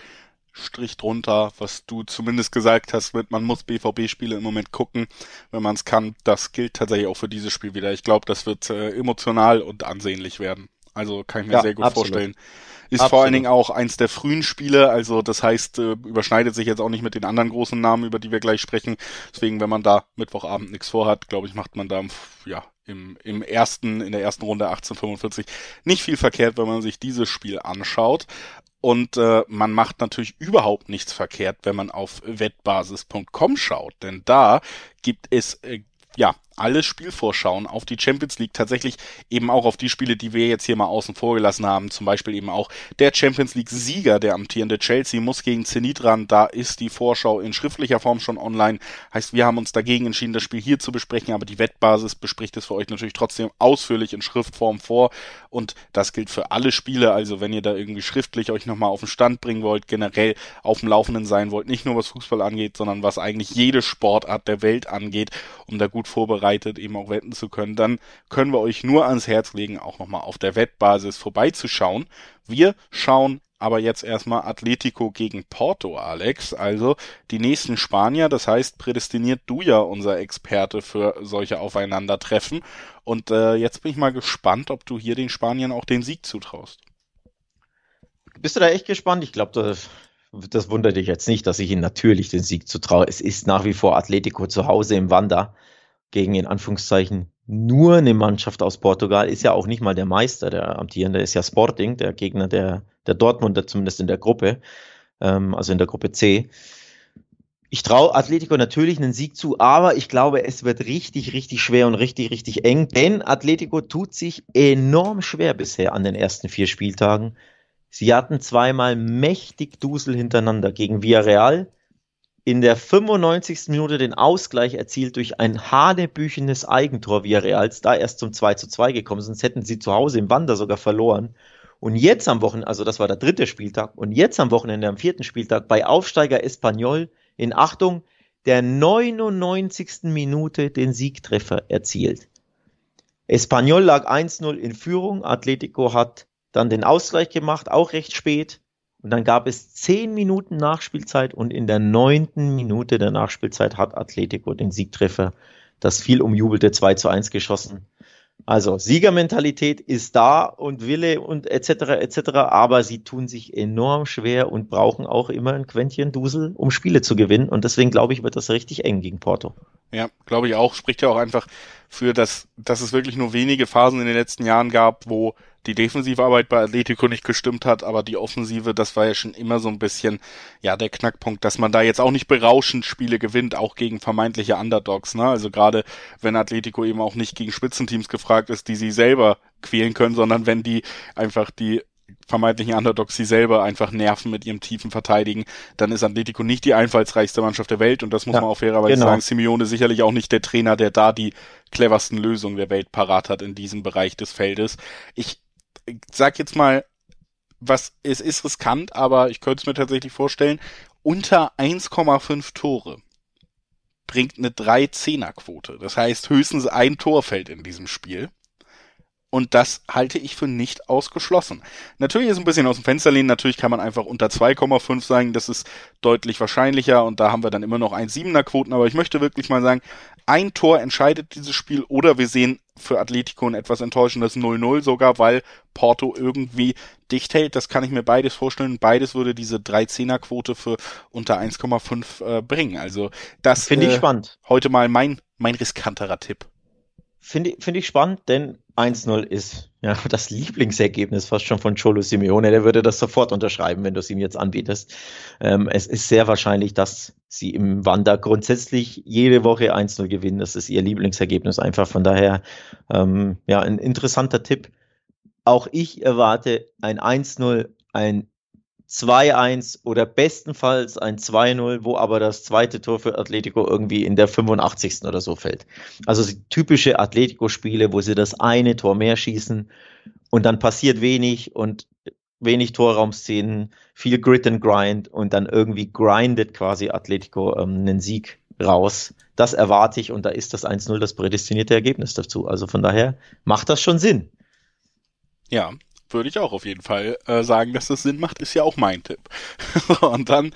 Strich drunter, was du zumindest gesagt hast, mit man muss BVB-Spiele im Moment gucken, wenn man es kann. Das gilt tatsächlich auch für dieses Spiel wieder. Ich glaube, das wird äh, emotional und ansehnlich werden. Also kann ich mir ja, sehr gut absolut. vorstellen. Ist absolut. vor allen Dingen auch eins der frühen Spiele, also das heißt, äh, überschneidet sich jetzt auch nicht mit den anderen großen Namen, über die wir gleich sprechen. Deswegen, wenn man da Mittwochabend nichts vorhat, glaube ich, macht man da ja im, im ersten, in der ersten Runde 1845 nicht viel verkehrt, wenn man sich dieses Spiel anschaut. Und äh, man macht natürlich überhaupt nichts verkehrt, wenn man auf wettbasis.com schaut, denn da gibt es äh, ja alle Spielvorschauen auf die Champions League, tatsächlich eben auch auf die Spiele, die wir jetzt hier mal außen vor gelassen haben. Zum Beispiel eben auch der Champions League-Sieger, der amtierende Chelsea, muss gegen Zenit ran. Da ist die Vorschau in schriftlicher Form schon online. Heißt, wir haben uns dagegen entschieden, das Spiel hier zu besprechen, aber die Wettbasis bespricht es für euch natürlich trotzdem ausführlich in Schriftform vor. Und das gilt für alle Spiele. Also wenn ihr da irgendwie schriftlich euch nochmal auf den Stand bringen wollt, generell auf dem Laufenden sein wollt, nicht nur was Fußball angeht, sondern was eigentlich jede Sportart der Welt angeht, um da gut vorbereitet vorbereitet, eben auch wetten zu können, dann können wir euch nur ans Herz legen, auch nochmal auf der Wettbasis vorbeizuschauen. Wir schauen aber jetzt erstmal Atletico gegen Porto, Alex. Also die nächsten Spanier, das heißt, prädestiniert du ja unser Experte für solche Aufeinandertreffen. Und äh, jetzt bin ich mal gespannt, ob du hier den Spaniern auch den Sieg zutraust. Bist du da echt gespannt? Ich glaube, das, das wundert dich jetzt nicht, dass ich ihnen natürlich den Sieg zutraue. Es ist nach wie vor Atletico zu Hause im Wander gegen in Anführungszeichen nur eine Mannschaft aus Portugal, ist ja auch nicht mal der Meister, der amtierende ist ja Sporting, der Gegner der, der Dortmunder, zumindest in der Gruppe, ähm, also in der Gruppe C. Ich traue Atletico natürlich einen Sieg zu, aber ich glaube, es wird richtig, richtig schwer und richtig, richtig eng, denn Atletico tut sich enorm schwer bisher an den ersten vier Spieltagen. Sie hatten zweimal mächtig Dusel hintereinander gegen Villarreal, in der 95. Minute den Ausgleich erzielt durch ein hanebüchenes Eigentor via Reals, da erst zum 2 zu 2 gekommen, sonst hätten sie zu Hause im Wander sogar verloren. Und jetzt am Wochenende, also das war der dritte Spieltag, und jetzt am Wochenende, am vierten Spieltag, bei Aufsteiger Espanyol in Achtung, der 99. Minute den Siegtreffer erzielt. Espanyol lag 1-0 in Führung, Atletico hat dann den Ausgleich gemacht, auch recht spät. Und dann gab es zehn Minuten Nachspielzeit und in der neunten Minute der Nachspielzeit hat Atletico den Siegtreffer, das viel umjubelte 2 zu 1 geschossen. Also Siegermentalität ist da und Wille und etc. etc. Aber sie tun sich enorm schwer und brauchen auch immer ein Quäntchen Dusel, um Spiele zu gewinnen. Und deswegen glaube ich, wird das richtig eng gegen Porto. Ja, glaube ich auch. Spricht ja auch einfach für das, dass es wirklich nur wenige Phasen in den letzten Jahren gab, wo die Defensivarbeit bei Atletico nicht gestimmt hat, aber die Offensive, das war ja schon immer so ein bisschen, ja, der Knackpunkt, dass man da jetzt auch nicht berauschend Spiele gewinnt, auch gegen vermeintliche Underdogs, ne? Also gerade wenn Atletico eben auch nicht gegen Spitzenteams gefragt ist, die sie selber quälen können, sondern wenn die einfach die vermeintlichen Underdogs sie selber einfach nerven mit ihrem tiefen Verteidigen, dann ist Atletico nicht die einfallsreichste Mannschaft der Welt und das muss ja, man auch fairerweise genau. sagen. Simeone sicherlich auch nicht der Trainer, der da die cleversten Lösungen der Welt parat hat in diesem Bereich des Feldes. Ich sag jetzt mal, was, es ist riskant, aber ich könnte es mir tatsächlich vorstellen, unter 1,5 Tore bringt eine 3-10er-Quote. Das heißt, höchstens ein Tor fällt in diesem Spiel. Und das halte ich für nicht ausgeschlossen. Natürlich ist ein bisschen aus dem Fenster lehnen. Natürlich kann man einfach unter 2,5 sagen. Das ist deutlich wahrscheinlicher. Und da haben wir dann immer noch 1,7er Quoten. Aber ich möchte wirklich mal sagen, ein Tor entscheidet dieses Spiel. Oder wir sehen für Atletico ein etwas enttäuschendes 0-0 sogar, weil Porto irgendwie dicht hält. Das kann ich mir beides vorstellen. Beides würde diese 3-10er Quote für unter 1,5 äh, bringen. Also das finde ich äh, spannend. Heute mal mein, mein riskanterer Tipp. Finde find ich spannend, denn 1-0 ist ja das Lieblingsergebnis fast schon von Cholo Simeone. Der würde das sofort unterschreiben, wenn du es ihm jetzt anbietest. Ähm, es ist sehr wahrscheinlich, dass sie im Wander grundsätzlich jede Woche 1-0 gewinnen. Das ist ihr Lieblingsergebnis einfach. Von daher, ähm, ja, ein interessanter Tipp. Auch ich erwarte ein 1-0, ein 2-1 oder bestenfalls ein 2-0, wo aber das zweite Tor für Atletico irgendwie in der 85. oder so fällt. Also typische Atletico-Spiele, wo sie das eine Tor mehr schießen und dann passiert wenig und wenig Torraumszenen, viel Grit and Grind und dann irgendwie grindet quasi Atletico ähm, einen Sieg raus. Das erwarte ich und da ist das 1-0 das prädestinierte Ergebnis dazu. Also von daher macht das schon Sinn. Ja, würde ich auch auf jeden Fall äh, sagen, dass das Sinn macht, ist ja auch mein Tipp. und dann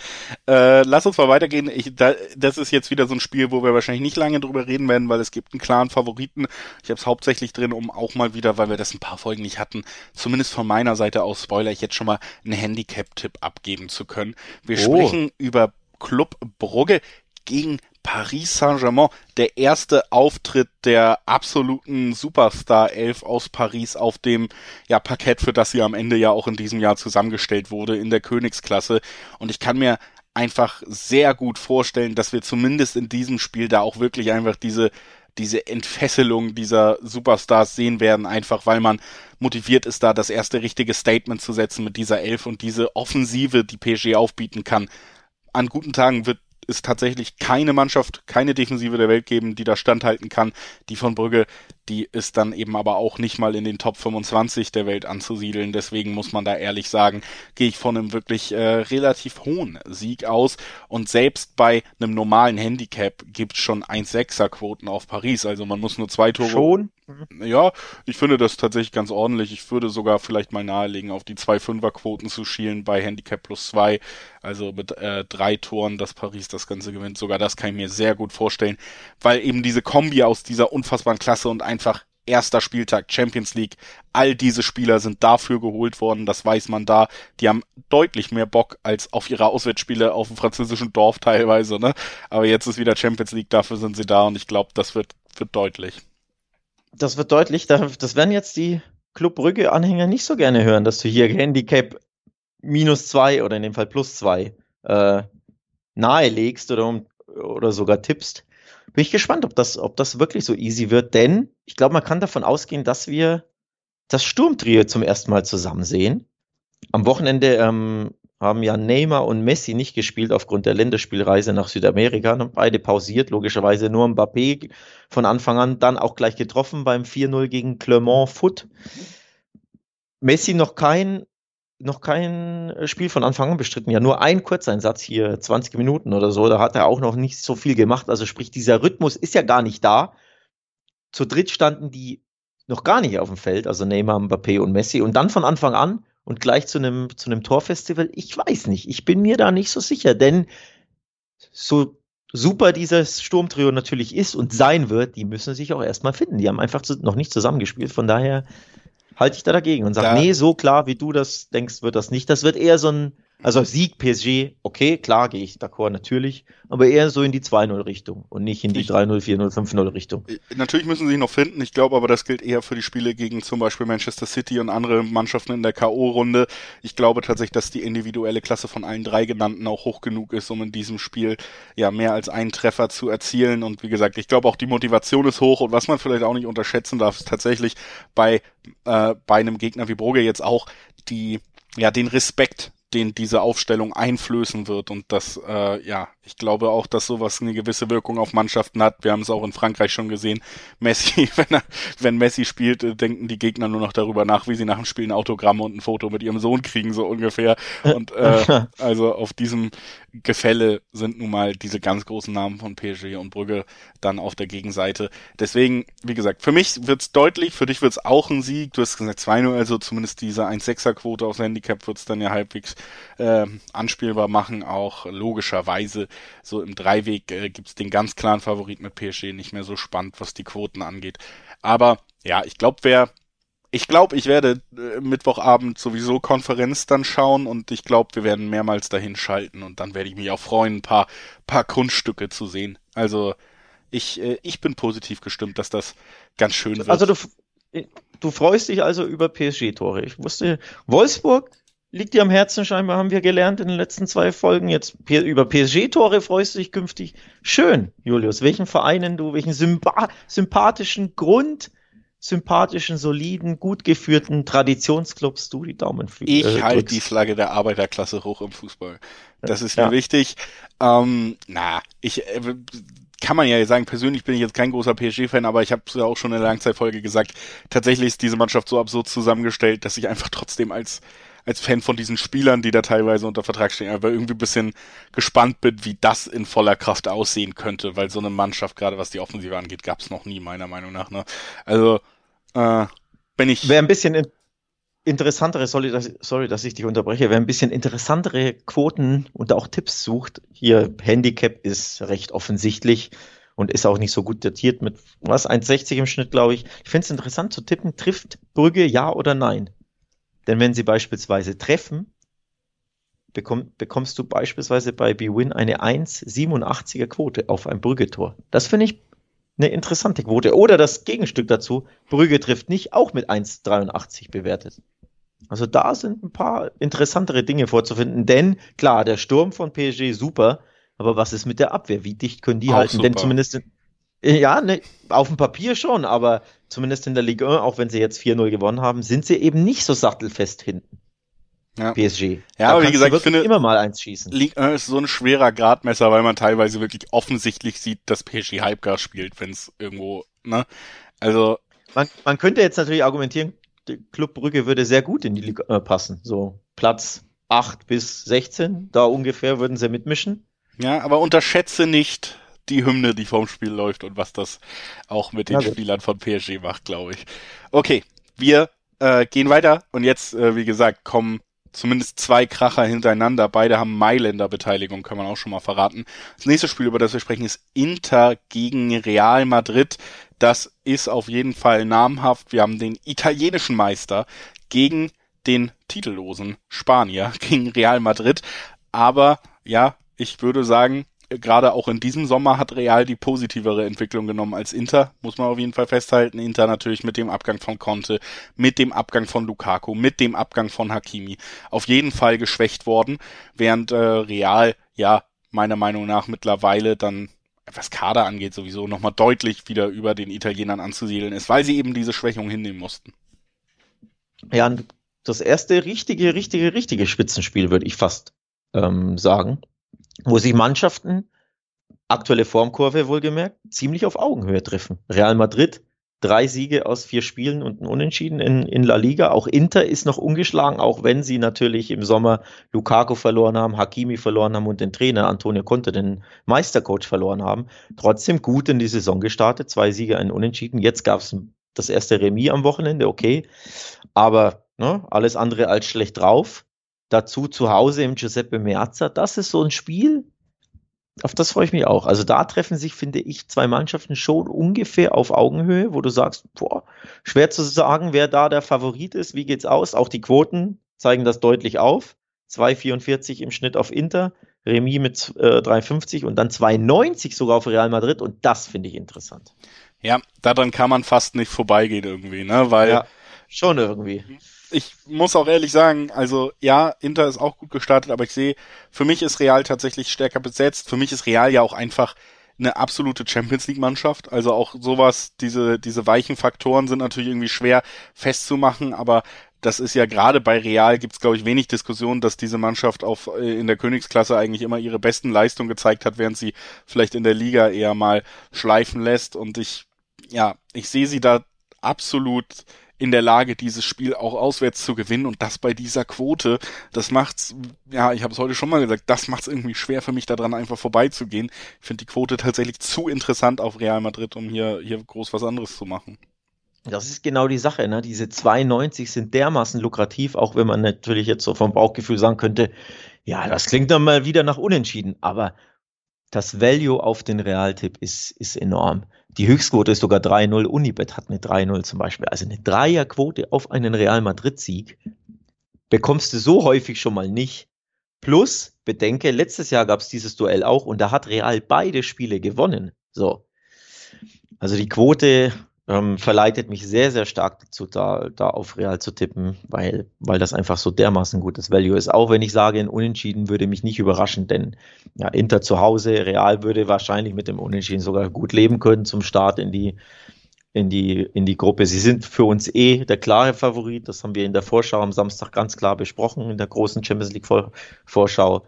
äh, lass uns mal weitergehen. Ich, da, das ist jetzt wieder so ein Spiel, wo wir wahrscheinlich nicht lange drüber reden werden, weil es gibt einen klaren Favoriten. Ich habe es hauptsächlich drin, um auch mal wieder, weil wir das ein paar Folgen nicht hatten, zumindest von meiner Seite aus, Spoiler, ich jetzt schon mal einen Handicap-Tipp abgeben zu können. Wir oh. sprechen über Club Brugge gegen Paris Saint-Germain, der erste Auftritt der absoluten Superstar 11 aus Paris auf dem ja, Parkett, für das sie am Ende ja auch in diesem Jahr zusammengestellt wurde in der Königsklasse. Und ich kann mir einfach sehr gut vorstellen, dass wir zumindest in diesem Spiel da auch wirklich einfach diese diese Entfesselung dieser Superstars sehen werden, einfach weil man motiviert ist, da das erste richtige Statement zu setzen mit dieser Elf und diese Offensive, die PSG aufbieten kann. An guten Tagen wird es tatsächlich keine Mannschaft, keine Defensive der Welt geben, die da standhalten kann. Die von Brügge, die ist dann eben aber auch nicht mal in den Top 25 der Welt anzusiedeln. Deswegen muss man da ehrlich sagen, gehe ich von einem wirklich äh, relativ hohen Sieg aus. Und selbst bei einem normalen Handicap gibt es schon 1,6er Quoten auf Paris. Also man muss nur zwei Tore. Schon? Ja, ich finde das tatsächlich ganz ordentlich. Ich würde sogar vielleicht mal nahelegen, auf die zwei Fünfer-Quoten zu schielen bei Handicap plus zwei. Also mit äh, drei Toren, dass Paris das Ganze gewinnt. Sogar das kann ich mir sehr gut vorstellen, weil eben diese Kombi aus dieser unfassbaren Klasse und einfach erster Spieltag Champions League. All diese Spieler sind dafür geholt worden, das weiß man da. Die haben deutlich mehr Bock als auf ihre Auswärtsspiele auf dem französischen Dorf teilweise, ne? Aber jetzt ist wieder Champions League, dafür sind sie da und ich glaube, das wird, wird deutlich das wird deutlich. Das werden jetzt die Club Brügge-Anhänger nicht so gerne hören, dass du hier Handicap minus zwei oder in dem Fall plus zwei äh, nahelegst oder, oder sogar tippst. Bin ich gespannt, ob das, ob das wirklich so easy wird, denn ich glaube, man kann davon ausgehen, dass wir das Sturmtrio zum ersten Mal zusammen sehen. Am Wochenende ähm, haben ja Neymar und Messi nicht gespielt aufgrund der Länderspielreise nach Südamerika. Beide pausiert, logischerweise nur Mbappé von Anfang an, dann auch gleich getroffen beim 4-0 gegen Clermont Foot. Messi noch kein, noch kein Spiel von Anfang an bestritten. Ja, nur ein Kurzeinsatz hier, 20 Minuten oder so. Da hat er auch noch nicht so viel gemacht. Also sprich, dieser Rhythmus ist ja gar nicht da. Zu dritt standen die noch gar nicht auf dem Feld, also Neymar, Mbappé und Messi. Und dann von Anfang an und gleich zu einem, zu einem Torfestival, ich weiß nicht. Ich bin mir da nicht so sicher, denn so super dieses Sturmtrio natürlich ist und sein wird, die müssen sich auch erstmal finden. Die haben einfach zu, noch nicht zusammengespielt. Von daher halte ich da dagegen und sage, nee, so klar, wie du das denkst, wird das nicht. Das wird eher so ein also Sieg PSG, okay, klar gehe ich d'accord, natürlich, aber eher so in die 2-0-Richtung und nicht in die 3-0, 4-0, 5-0-Richtung. Natürlich müssen sie sich noch finden. Ich glaube aber, das gilt eher für die Spiele gegen zum Beispiel Manchester City und andere Mannschaften in der K.O.-Runde. Ich glaube tatsächlich, dass die individuelle Klasse von allen drei genannten auch hoch genug ist, um in diesem Spiel ja mehr als einen Treffer zu erzielen. Und wie gesagt, ich glaube auch die Motivation ist hoch und was man vielleicht auch nicht unterschätzen darf, ist tatsächlich bei, äh, bei einem Gegner wie Brugge jetzt auch die ja, den Respekt den diese Aufstellung einflößen wird. Und das, äh, ja, ich glaube auch, dass sowas eine gewisse Wirkung auf Mannschaften hat. Wir haben es auch in Frankreich schon gesehen. Messi, wenn er, wenn Messi spielt, äh, denken die Gegner nur noch darüber nach, wie sie nach dem Spiel ein Autogramm und ein Foto mit ihrem Sohn kriegen, so ungefähr. Und äh, also auf diesem Gefälle sind nun mal diese ganz großen Namen von PSG und Brügge dann auf der Gegenseite. Deswegen, wie gesagt, für mich wird's deutlich, für dich wird's auch ein Sieg. Du hast gesagt 2-0, also zumindest diese 1-6er-Quote aufs Handicap wird's dann ja halbwegs äh, anspielbar machen, auch logischerweise. So im Dreiweg äh, gibt's den ganz klaren Favorit mit PSG nicht mehr so spannend, was die Quoten angeht. Aber ja, ich glaube, wer ich glaube, ich werde äh, Mittwochabend sowieso Konferenz dann schauen und ich glaube, wir werden mehrmals dahin schalten und dann werde ich mich auch freuen, ein paar, paar Kunststücke zu sehen. Also ich, äh, ich bin positiv gestimmt, dass das ganz schön wird. Also du, du freust dich also über PSG-Tore. Ich wusste, Wolfsburg liegt dir am Herzen scheinbar, haben wir gelernt in den letzten zwei Folgen. Jetzt über PSG-Tore freust du dich künftig. Schön, Julius. Welchen Vereinen du, welchen sympathischen Grund sympathischen, soliden, gut geführten Traditionsclubs du die Daumen für. Ich äh, halte die Flagge der Arbeiterklasse hoch im Fußball. Das ist ja. mir wichtig. Ähm, na, ich äh, kann man ja sagen, persönlich bin ich jetzt kein großer PSG-Fan, aber ich habe es ja auch schon in der Langzeitfolge gesagt, tatsächlich ist diese Mannschaft so absurd zusammengestellt, dass ich einfach trotzdem als als Fan von diesen Spielern, die da teilweise unter Vertrag stehen, aber irgendwie ein bisschen gespannt bin, wie das in voller Kraft aussehen könnte, weil so eine Mannschaft, gerade was die Offensive angeht, gab es noch nie, meiner Meinung nach. Ne? Also, äh, wenn ich. Wäre ein bisschen in interessantere, sorry dass, sorry, dass ich dich unterbreche, wer ein bisschen interessantere Quoten und auch Tipps sucht, hier Handicap ist recht offensichtlich und ist auch nicht so gut datiert mit was, 1,60 im Schnitt, glaube ich. Ich finde es interessant zu tippen, trifft Brügge ja oder nein? Denn wenn sie beispielsweise treffen, bekomm, bekommst du beispielsweise bei BWin eine 1,87er Quote auf ein Brüggetor. Das finde ich eine interessante Quote. Oder das Gegenstück dazu, Brügge trifft nicht, auch mit 1,83 bewertet. Also da sind ein paar interessantere Dinge vorzufinden, denn klar, der Sturm von PSG super, aber was ist mit der Abwehr? Wie dicht können die auch halten? Super. Denn zumindest in, ja, ne, auf dem Papier schon, aber zumindest in der Ligue 1, auch wenn sie jetzt 4-0 gewonnen haben, sind sie eben nicht so sattelfest hinten. Ja. PSG. Ja, aber wie gesagt, ich finde, immer mal eins schießen. Ligue 1 ist so ein schwerer Gradmesser, weil man teilweise wirklich offensichtlich sieht, dass PSG Halbgas spielt, wenn es irgendwo, ne? Also. Man, man könnte jetzt natürlich argumentieren, Club Brügge würde sehr gut in die Liga äh, passen. So Platz 8 bis 16, da ungefähr würden sie mitmischen. Ja, aber unterschätze nicht, die Hymne, die vorm Spiel läuft und was das auch mit den ja, Spielern von PSG macht, glaube ich. Okay, wir äh, gehen weiter und jetzt, äh, wie gesagt, kommen zumindest zwei Kracher hintereinander. Beide haben Mailänder Beteiligung, kann man auch schon mal verraten. Das nächste Spiel, über das wir sprechen, ist Inter gegen Real Madrid. Das ist auf jeden Fall namhaft. Wir haben den italienischen Meister gegen den titellosen Spanier, gegen Real Madrid. Aber ja, ich würde sagen, gerade auch in diesem Sommer hat Real die positivere Entwicklung genommen als Inter, muss man auf jeden Fall festhalten. Inter natürlich mit dem Abgang von Conte, mit dem Abgang von Lukaku, mit dem Abgang von Hakimi auf jeden Fall geschwächt worden, während äh, Real ja meiner Meinung nach mittlerweile dann was Kader angeht, sowieso nochmal deutlich wieder über den Italienern anzusiedeln ist, weil sie eben diese Schwächung hinnehmen mussten. Ja, das erste richtige, richtige, richtige Spitzenspiel, würde ich fast ähm, sagen wo sich Mannschaften, aktuelle Formkurve wohlgemerkt, ziemlich auf Augenhöhe treffen. Real Madrid drei Siege aus vier Spielen und ein Unentschieden in, in La Liga. Auch Inter ist noch ungeschlagen, auch wenn sie natürlich im Sommer Lukaku verloren haben, Hakimi verloren haben und den Trainer Antonio Conte, den Meistercoach, verloren haben. Trotzdem gut in die Saison gestartet, zwei Siege, ein Unentschieden. Jetzt gab es das erste Remis am Wochenende, okay. Aber ne, alles andere als schlecht drauf. Dazu zu Hause im Giuseppe Meazza. Das ist so ein Spiel, auf das freue ich mich auch. Also da treffen sich, finde ich, zwei Mannschaften schon ungefähr auf Augenhöhe, wo du sagst, boah, schwer zu sagen, wer da der Favorit ist, wie geht's aus? Auch die Quoten zeigen das deutlich auf. 2,44 im Schnitt auf Inter, Remis mit äh, 3,50 und dann 2,90 sogar auf Real Madrid und das finde ich interessant. Ja, daran kann man fast nicht vorbeigehen irgendwie, ne? Weil ja, schon irgendwie ich muss auch ehrlich sagen, also ja, Inter ist auch gut gestartet, aber ich sehe, für mich ist Real tatsächlich stärker besetzt. Für mich ist Real ja auch einfach eine absolute Champions League Mannschaft. Also auch sowas, diese, diese weichen Faktoren sind natürlich irgendwie schwer festzumachen, aber das ist ja gerade bei Real gibt's glaube ich wenig Diskussion, dass diese Mannschaft auf äh, in der Königsklasse eigentlich immer ihre besten Leistungen gezeigt hat, während sie vielleicht in der Liga eher mal schleifen lässt. Und ich, ja, ich sehe sie da absolut in der Lage, dieses Spiel auch auswärts zu gewinnen und das bei dieser Quote, das macht's, ja, ich habe es heute schon mal gesagt, das macht's irgendwie schwer für mich daran einfach vorbeizugehen. Ich finde die Quote tatsächlich zu interessant auf Real Madrid, um hier hier groß was anderes zu machen. Das ist genau die Sache, ne? Diese 92 sind dermaßen lukrativ, auch wenn man natürlich jetzt so vom Bauchgefühl sagen könnte, ja, das klingt dann mal wieder nach Unentschieden, aber das Value auf den Realtipp ist, ist enorm. Die Höchstquote ist sogar 3-0. Unibet hat eine 3-0 zum Beispiel. Also eine Dreierquote auf einen Real Madrid-Sieg bekommst du so häufig schon mal nicht. Plus, bedenke, letztes Jahr gab es dieses Duell auch und da hat Real beide Spiele gewonnen. So. Also die Quote ähm, verleitet mich sehr, sehr stark dazu, da, da auf Real zu tippen, weil, weil das einfach so dermaßen gutes Value ist. Auch wenn ich sage, ein Unentschieden würde mich nicht überraschen, denn ja, Inter zu Hause, Real würde wahrscheinlich mit dem Unentschieden sogar gut leben können zum Start in die, in die, in die Gruppe. Sie sind für uns eh der klare Favorit. Das haben wir in der Vorschau am Samstag ganz klar besprochen, in der großen Champions League Vorschau.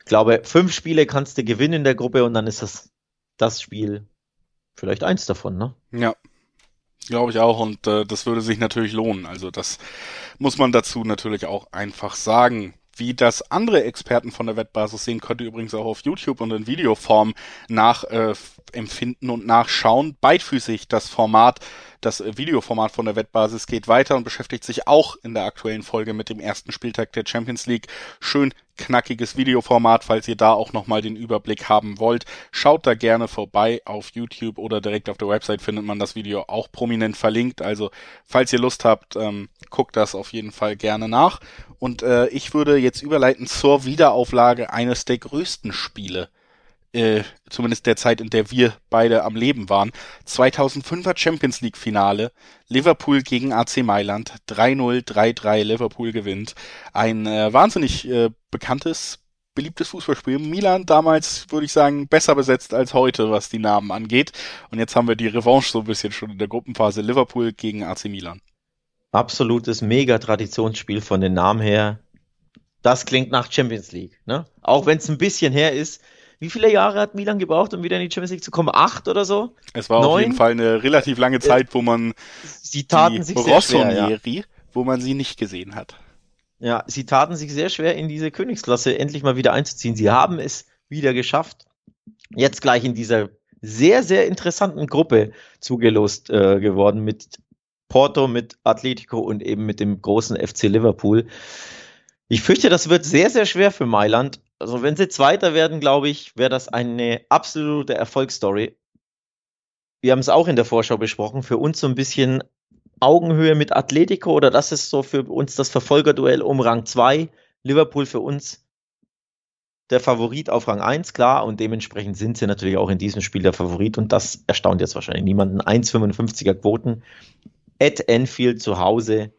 Ich glaube, fünf Spiele kannst du gewinnen in der Gruppe und dann ist das das Spiel, vielleicht eins davon, ne? Ja, glaube ich auch. Und äh, das würde sich natürlich lohnen. Also das muss man dazu natürlich auch einfach sagen. Wie das andere Experten von der Wettbasis sehen, könnt ihr übrigens auch auf YouTube und in Videoform nachempfinden äh, und nachschauen. Beidfüßig das Format das Videoformat von der Wettbasis geht weiter und beschäftigt sich auch in der aktuellen Folge mit dem ersten Spieltag der Champions League. Schön knackiges Videoformat, falls ihr da auch nochmal den Überblick haben wollt. Schaut da gerne vorbei auf YouTube oder direkt auf der Website findet man das Video auch prominent verlinkt. Also falls ihr Lust habt, ähm, guckt das auf jeden Fall gerne nach. Und äh, ich würde jetzt überleiten zur Wiederauflage eines der größten Spiele äh, zumindest der Zeit, in der wir beide am Leben waren. 2005er Champions League Finale, Liverpool gegen AC Mailand, 3-0, 3-3, Liverpool gewinnt. Ein äh, wahnsinnig äh, bekanntes, beliebtes Fußballspiel. Milan damals, würde ich sagen, besser besetzt als heute, was die Namen angeht. Und jetzt haben wir die Revanche so ein bisschen schon in der Gruppenphase Liverpool gegen AC Milan. Absolutes Mega-Traditionsspiel von den Namen her. Das klingt nach Champions League, ne? Auch wenn es ein bisschen her ist, wie viele Jahre hat Milan gebraucht, um wieder in die Champions League zu kommen? Acht oder so? Es war Neun? auf jeden Fall eine relativ lange Zeit, wo man sie taten sich sehr schwer, ja. wo man sie nicht gesehen hat. Ja, sie taten sich sehr schwer, in diese Königsklasse endlich mal wieder einzuziehen. Sie haben es wieder geschafft. Jetzt gleich in dieser sehr, sehr interessanten Gruppe zugelost äh, geworden mit Porto, mit Atletico und eben mit dem großen FC Liverpool. Ich fürchte, das wird sehr, sehr schwer für Mailand also wenn sie Zweiter werden, glaube ich, wäre das eine absolute Erfolgsstory. Wir haben es auch in der Vorschau besprochen. Für uns so ein bisschen Augenhöhe mit Atletico oder das ist so für uns das Verfolgerduell um Rang 2. Liverpool für uns der Favorit auf Rang 1, klar, und dementsprechend sind sie natürlich auch in diesem Spiel der Favorit und das erstaunt jetzt wahrscheinlich niemanden. 1,55er Quoten at Enfield zu Hause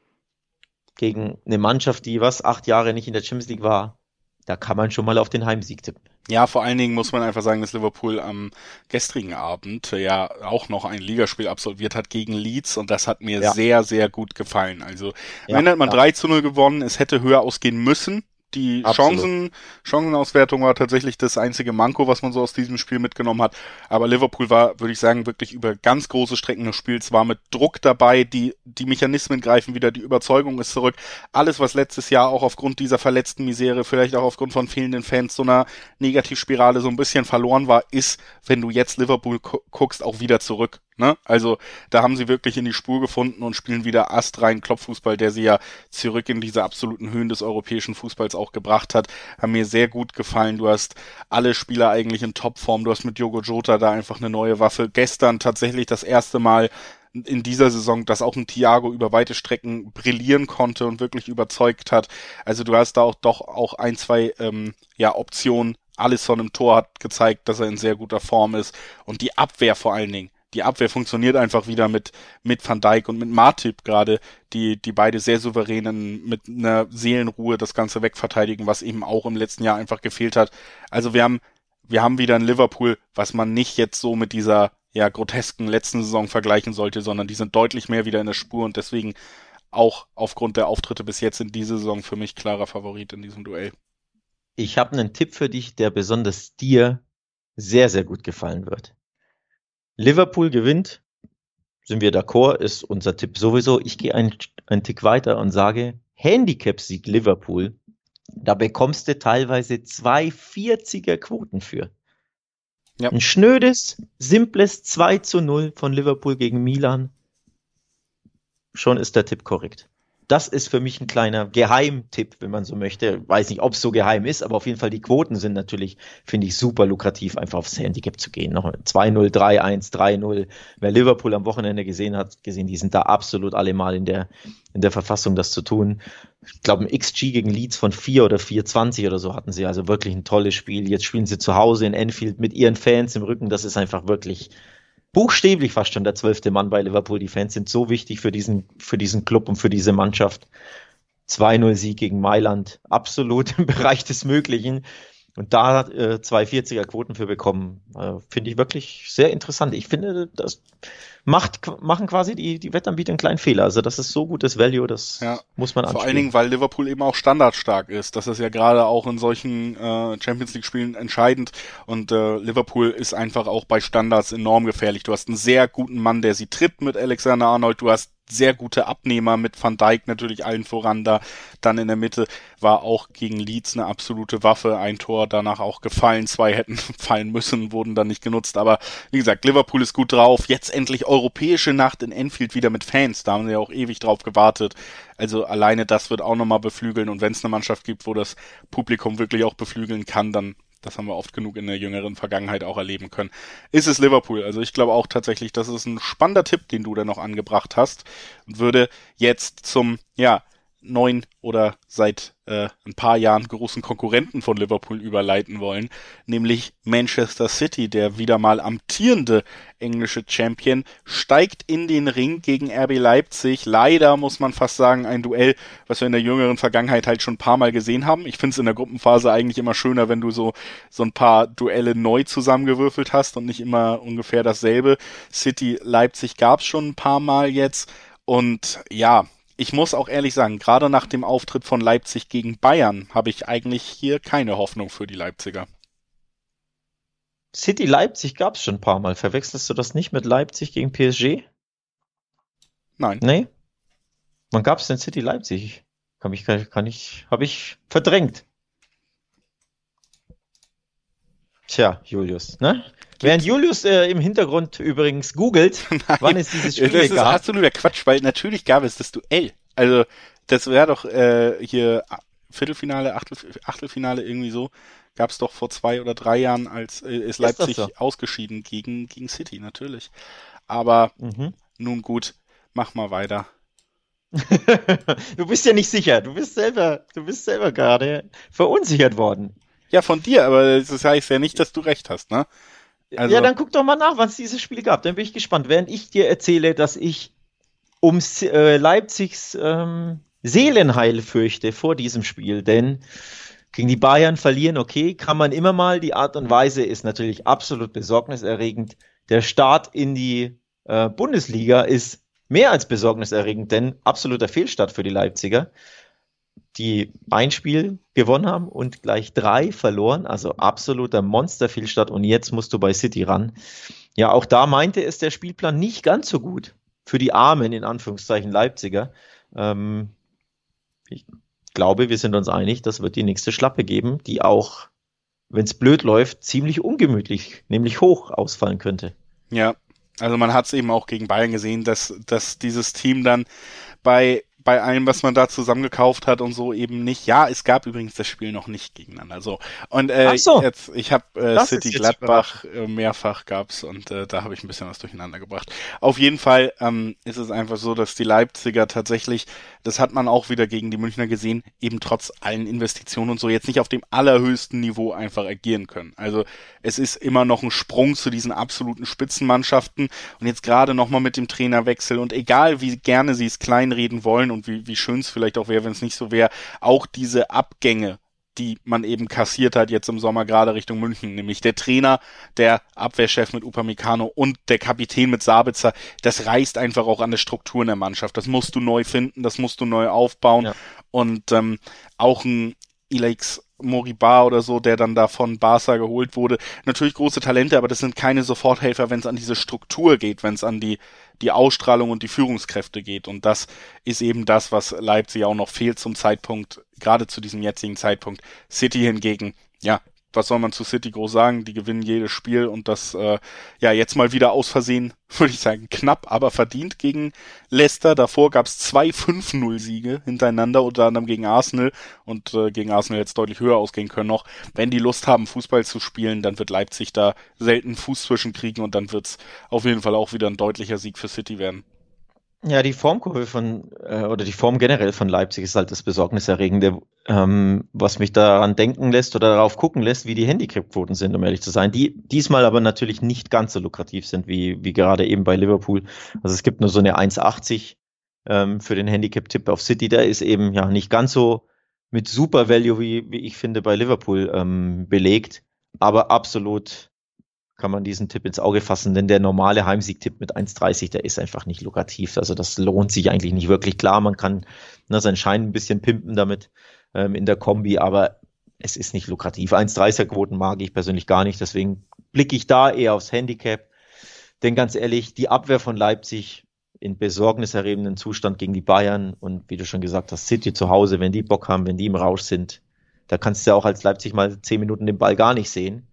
gegen eine Mannschaft, die was acht Jahre nicht in der Champions League war da kann man schon mal auf den Heimsieg tippen. Ja, vor allen Dingen muss man einfach sagen, dass Liverpool am gestrigen Abend ja auch noch ein Ligaspiel absolviert hat gegen Leeds und das hat mir ja. sehr, sehr gut gefallen. Also, ja, wenn hat man ja. 3 zu 0 gewonnen, es hätte höher ausgehen müssen, Die Chancen, Chancenauswertung war tatsächlich das einzige Manko, was man so aus diesem Spiel mitgenommen hat. Aber Liverpool war, würde ich sagen, wirklich über ganz große Strecken des Spiels, war mit Druck dabei, die, die Mechanismen greifen wieder, die Überzeugung ist zurück. Alles, was letztes Jahr auch aufgrund dieser verletzten Misere, vielleicht auch aufgrund von fehlenden Fans, so einer Negativspirale so ein bisschen verloren war, ist, wenn du jetzt Liverpool guckst, auch wieder zurück. Ne? Also da haben sie wirklich in die Spur gefunden und spielen wieder astrein Klopffußball, der sie ja zurück in diese absoluten Höhen des europäischen Fußballs auch gebracht hat. Haben mir sehr gut gefallen. Du hast alle Spieler eigentlich in Topform. Du hast mit Jogo Jota da einfach eine neue Waffe. Gestern tatsächlich das erste Mal in dieser Saison, dass auch ein Thiago über weite Strecken brillieren konnte und wirklich überzeugt hat. Also du hast da auch doch auch ein, zwei ähm, ja, Optionen. Alisson im Tor hat gezeigt, dass er in sehr guter Form ist. Und die Abwehr vor allen Dingen die Abwehr funktioniert einfach wieder mit, mit Van Dijk und mit Martip gerade, die, die beide sehr souveränen mit einer Seelenruhe das Ganze wegverteidigen, was eben auch im letzten Jahr einfach gefehlt hat. Also wir haben, wir haben wieder ein Liverpool, was man nicht jetzt so mit dieser, ja, grotesken letzten Saison vergleichen sollte, sondern die sind deutlich mehr wieder in der Spur und deswegen auch aufgrund der Auftritte bis jetzt in dieser Saison für mich klarer Favorit in diesem Duell. Ich habe einen Tipp für dich, der besonders dir sehr, sehr gut gefallen wird. Liverpool gewinnt, sind wir d'accord, ist unser Tipp sowieso. Ich gehe einen, einen Tick weiter und sage, Handicap-Sieg Liverpool, da bekommst du teilweise zwei 40er Quoten für. Ja. Ein schnödes, simples 2 zu 0 von Liverpool gegen Milan. Schon ist der Tipp korrekt das ist für mich ein kleiner Geheimtipp, wenn man so möchte. Weiß nicht, ob es so geheim ist, aber auf jeden Fall die Quoten sind natürlich, finde ich, super lukrativ, einfach aufs Handicap zu gehen. Noch 2-0, 3-1, 3-0. Wer Liverpool am Wochenende gesehen hat, gesehen, die sind da absolut alle mal in der, in der Verfassung, das zu tun. Ich glaube, ein XG gegen Leeds von 4 oder 4,20 oder so hatten sie. Also wirklich ein tolles Spiel. Jetzt spielen sie zu Hause in Enfield mit ihren Fans im Rücken. Das ist einfach wirklich, buchstäblich fast schon der zwölfte Mann bei Liverpool. Die Fans sind so wichtig für diesen, für diesen Club und für diese Mannschaft. 2-0 Sieg gegen Mailand, absolut im Bereich des Möglichen. Und da äh, zwei 40er Quoten für bekommen, äh, finde ich wirklich sehr interessant. Ich finde, das macht, machen quasi die, die Wettanbieter einen kleinen Fehler. Also das ist so gutes Value, das ja, muss man anspielen. Vor allen Dingen, weil Liverpool eben auch standardstark ist. Das ist ja gerade auch in solchen äh, Champions League Spielen entscheidend. Und äh, Liverpool ist einfach auch bei Standards enorm gefährlich. Du hast einen sehr guten Mann, der sie tritt mit Alexander Arnold. Du hast sehr gute Abnehmer mit Van Dijk natürlich allen voran da. Dann in der Mitte war auch gegen Leeds eine absolute Waffe. Ein Tor danach auch gefallen. Zwei hätten fallen müssen, wurden dann nicht genutzt. Aber wie gesagt, Liverpool ist gut drauf. Jetzt endlich europäische Nacht in Enfield wieder mit Fans. Da haben sie ja auch ewig drauf gewartet. Also alleine das wird auch nochmal beflügeln. Und wenn es eine Mannschaft gibt, wo das Publikum wirklich auch beflügeln kann, dann das haben wir oft genug in der jüngeren Vergangenheit auch erleben können, ist es Liverpool. Also ich glaube auch tatsächlich, das ist ein spannender Tipp, den du da noch angebracht hast und würde jetzt zum, ja, neun oder seit äh, ein paar Jahren großen Konkurrenten von Liverpool überleiten wollen, nämlich Manchester City, der wieder mal amtierende englische Champion, steigt in den Ring gegen RB Leipzig. Leider muss man fast sagen, ein Duell, was wir in der jüngeren Vergangenheit halt schon ein paar Mal gesehen haben. Ich finde es in der Gruppenphase eigentlich immer schöner, wenn du so, so ein paar Duelle neu zusammengewürfelt hast und nicht immer ungefähr dasselbe. City Leipzig gab es schon ein paar Mal jetzt. Und ja, ich muss auch ehrlich sagen, gerade nach dem Auftritt von Leipzig gegen Bayern habe ich eigentlich hier keine Hoffnung für die Leipziger. City Leipzig gab es schon ein paar Mal. Verwechselst du das nicht mit Leipzig gegen PSG? Nein. Nee? Wann gab es denn City Leipzig? Kann ich, kann ich, habe ich verdrängt. Tja, Julius, ne? Während Julius äh, im Hintergrund übrigens googelt, wann es dieses Spiel das ist gab. absoluter Quatsch, weil natürlich gab es das Duell. Also das wäre doch äh, hier Viertelfinale, Achtel, Achtelfinale irgendwie so. Gab es doch vor zwei oder drei Jahren, als äh, ist Leipzig so? ausgeschieden gegen, gegen City, natürlich. Aber mhm. nun gut, mach mal weiter. du bist ja nicht sicher. Du bist selber, du bist selber gerade verunsichert worden. Ja, von dir, aber das heißt ja nicht, dass du recht hast, ne? Also, ja, dann guck doch mal nach, wann es dieses Spiel gab. Dann bin ich gespannt. Während ich dir erzähle, dass ich um äh, Leipzigs ähm, Seelenheil fürchte vor diesem Spiel, denn gegen die Bayern verlieren, okay, kann man immer mal. Die Art und Weise ist natürlich absolut besorgniserregend. Der Start in die äh, Bundesliga ist mehr als besorgniserregend, denn absoluter Fehlstart für die Leipziger. Die ein Spiel gewonnen haben und gleich drei verloren. Also absoluter Monster-Fehlstart. Und jetzt musst du bei City ran. Ja, auch da meinte es der Spielplan nicht ganz so gut für die armen, in Anführungszeichen, Leipziger. Ähm, ich glaube, wir sind uns einig, das wird die nächste Schlappe geben, die auch, wenn es blöd läuft, ziemlich ungemütlich, nämlich hoch ausfallen könnte. Ja, also man hat es eben auch gegen Bayern gesehen, dass, dass dieses Team dann bei bei allem, was man da zusammengekauft hat und so eben nicht. Ja, es gab übrigens das Spiel noch nicht gegeneinander. So und äh, so. jetzt, ich habe äh, City Gladbach äh, mehrfach gab's und äh, da habe ich ein bisschen was durcheinander gebracht. Auf jeden Fall ähm, ist es einfach so, dass die Leipziger tatsächlich, das hat man auch wieder gegen die Münchner gesehen, eben trotz allen Investitionen und so jetzt nicht auf dem allerhöchsten Niveau einfach agieren können. Also es ist immer noch ein Sprung zu diesen absoluten Spitzenmannschaften und jetzt gerade nochmal mit dem Trainerwechsel und egal wie gerne sie es kleinreden wollen und wie, wie schön es vielleicht auch wäre, wenn es nicht so wäre, auch diese Abgänge, die man eben kassiert hat jetzt im Sommer gerade Richtung München, nämlich der Trainer, der Abwehrchef mit Upamecano und der Kapitän mit Sabitzer, das reißt einfach auch an der Struktur in der Mannschaft. Das musst du neu finden, das musst du neu aufbauen ja. und ähm, auch ein Ilex Moriba oder so, der dann da von Barca geholt wurde. Natürlich große Talente, aber das sind keine Soforthelfer, wenn es an diese Struktur geht, wenn es an die, die Ausstrahlung und die Führungskräfte geht. Und das ist eben das, was Leipzig auch noch fehlt zum Zeitpunkt, gerade zu diesem jetzigen Zeitpunkt. City hingegen, ja, was soll man zu City groß sagen? Die gewinnen jedes Spiel und das äh, ja jetzt mal wieder aus Versehen, würde ich sagen, knapp, aber verdient gegen Leicester. Davor gab es zwei 5-0-Siege hintereinander, unter anderem gegen Arsenal und äh, gegen Arsenal jetzt deutlich höher ausgehen können noch. Wenn die Lust haben, Fußball zu spielen, dann wird Leipzig da selten Fuß zwischenkriegen und dann wird's auf jeden Fall auch wieder ein deutlicher Sieg für City werden. Ja, die Formkurve von, äh, oder die Form generell von Leipzig ist halt das Besorgniserregende, ähm, was mich daran denken lässt oder darauf gucken lässt, wie die Handicap-Quoten sind, um ehrlich zu sein. Die diesmal aber natürlich nicht ganz so lukrativ sind, wie, wie gerade eben bei Liverpool. Also es gibt nur so eine 1,80 ähm, für den Handicap-Tipp auf City. Der ist eben ja nicht ganz so mit Super Value, wie, wie ich finde, bei Liverpool ähm, belegt, aber absolut kann man diesen Tipp ins Auge fassen, denn der normale Heimsieg-Tipp mit 1,30, der ist einfach nicht lukrativ. Also das lohnt sich eigentlich nicht wirklich. Klar, man kann ne, seinen Schein ein bisschen pimpen damit ähm, in der Kombi, aber es ist nicht lukrativ. 1,30er-Quoten mag ich persönlich gar nicht, deswegen blicke ich da eher aufs Handicap. Denn ganz ehrlich, die Abwehr von Leipzig in besorgniserregenden Zustand gegen die Bayern und wie du schon gesagt hast, City zu Hause, wenn die Bock haben, wenn die im Rausch sind, da kannst du ja auch als Leipzig mal zehn Minuten den Ball gar nicht sehen.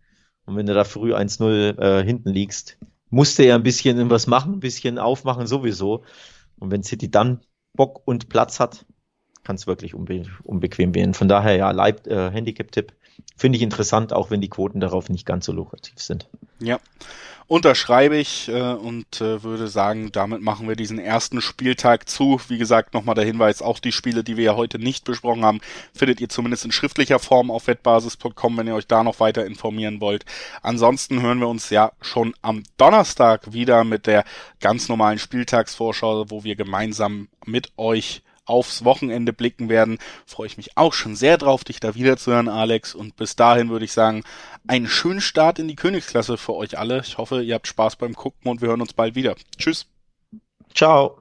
Und wenn du da früh 1-0 äh, hinten liegst, musst du ja ein bisschen was machen, ein bisschen aufmachen sowieso. Und wenn City dann Bock und Platz hat, kann es wirklich unbe unbequem werden. Von daher ja, Leib, äh, Handicap-Tipp finde ich interessant, auch wenn die Quoten darauf nicht ganz so lukrativ sind. Ja unterschreibe ich äh, und äh, würde sagen, damit machen wir diesen ersten Spieltag zu. Wie gesagt, nochmal der Hinweis, auch die Spiele, die wir ja heute nicht besprochen haben, findet ihr zumindest in schriftlicher Form auf wettbasis.com, wenn ihr euch da noch weiter informieren wollt. Ansonsten hören wir uns ja schon am Donnerstag wieder mit der ganz normalen Spieltagsvorschau, wo wir gemeinsam mit euch aufs Wochenende blicken werden. Freue ich mich auch schon sehr drauf, dich da wiederzuhören, Alex. Und bis dahin würde ich sagen, einen schönen Start in die Königsklasse für euch alle. Ich hoffe, ihr habt Spaß beim Gucken und wir hören uns bald wieder. Tschüss. Ciao.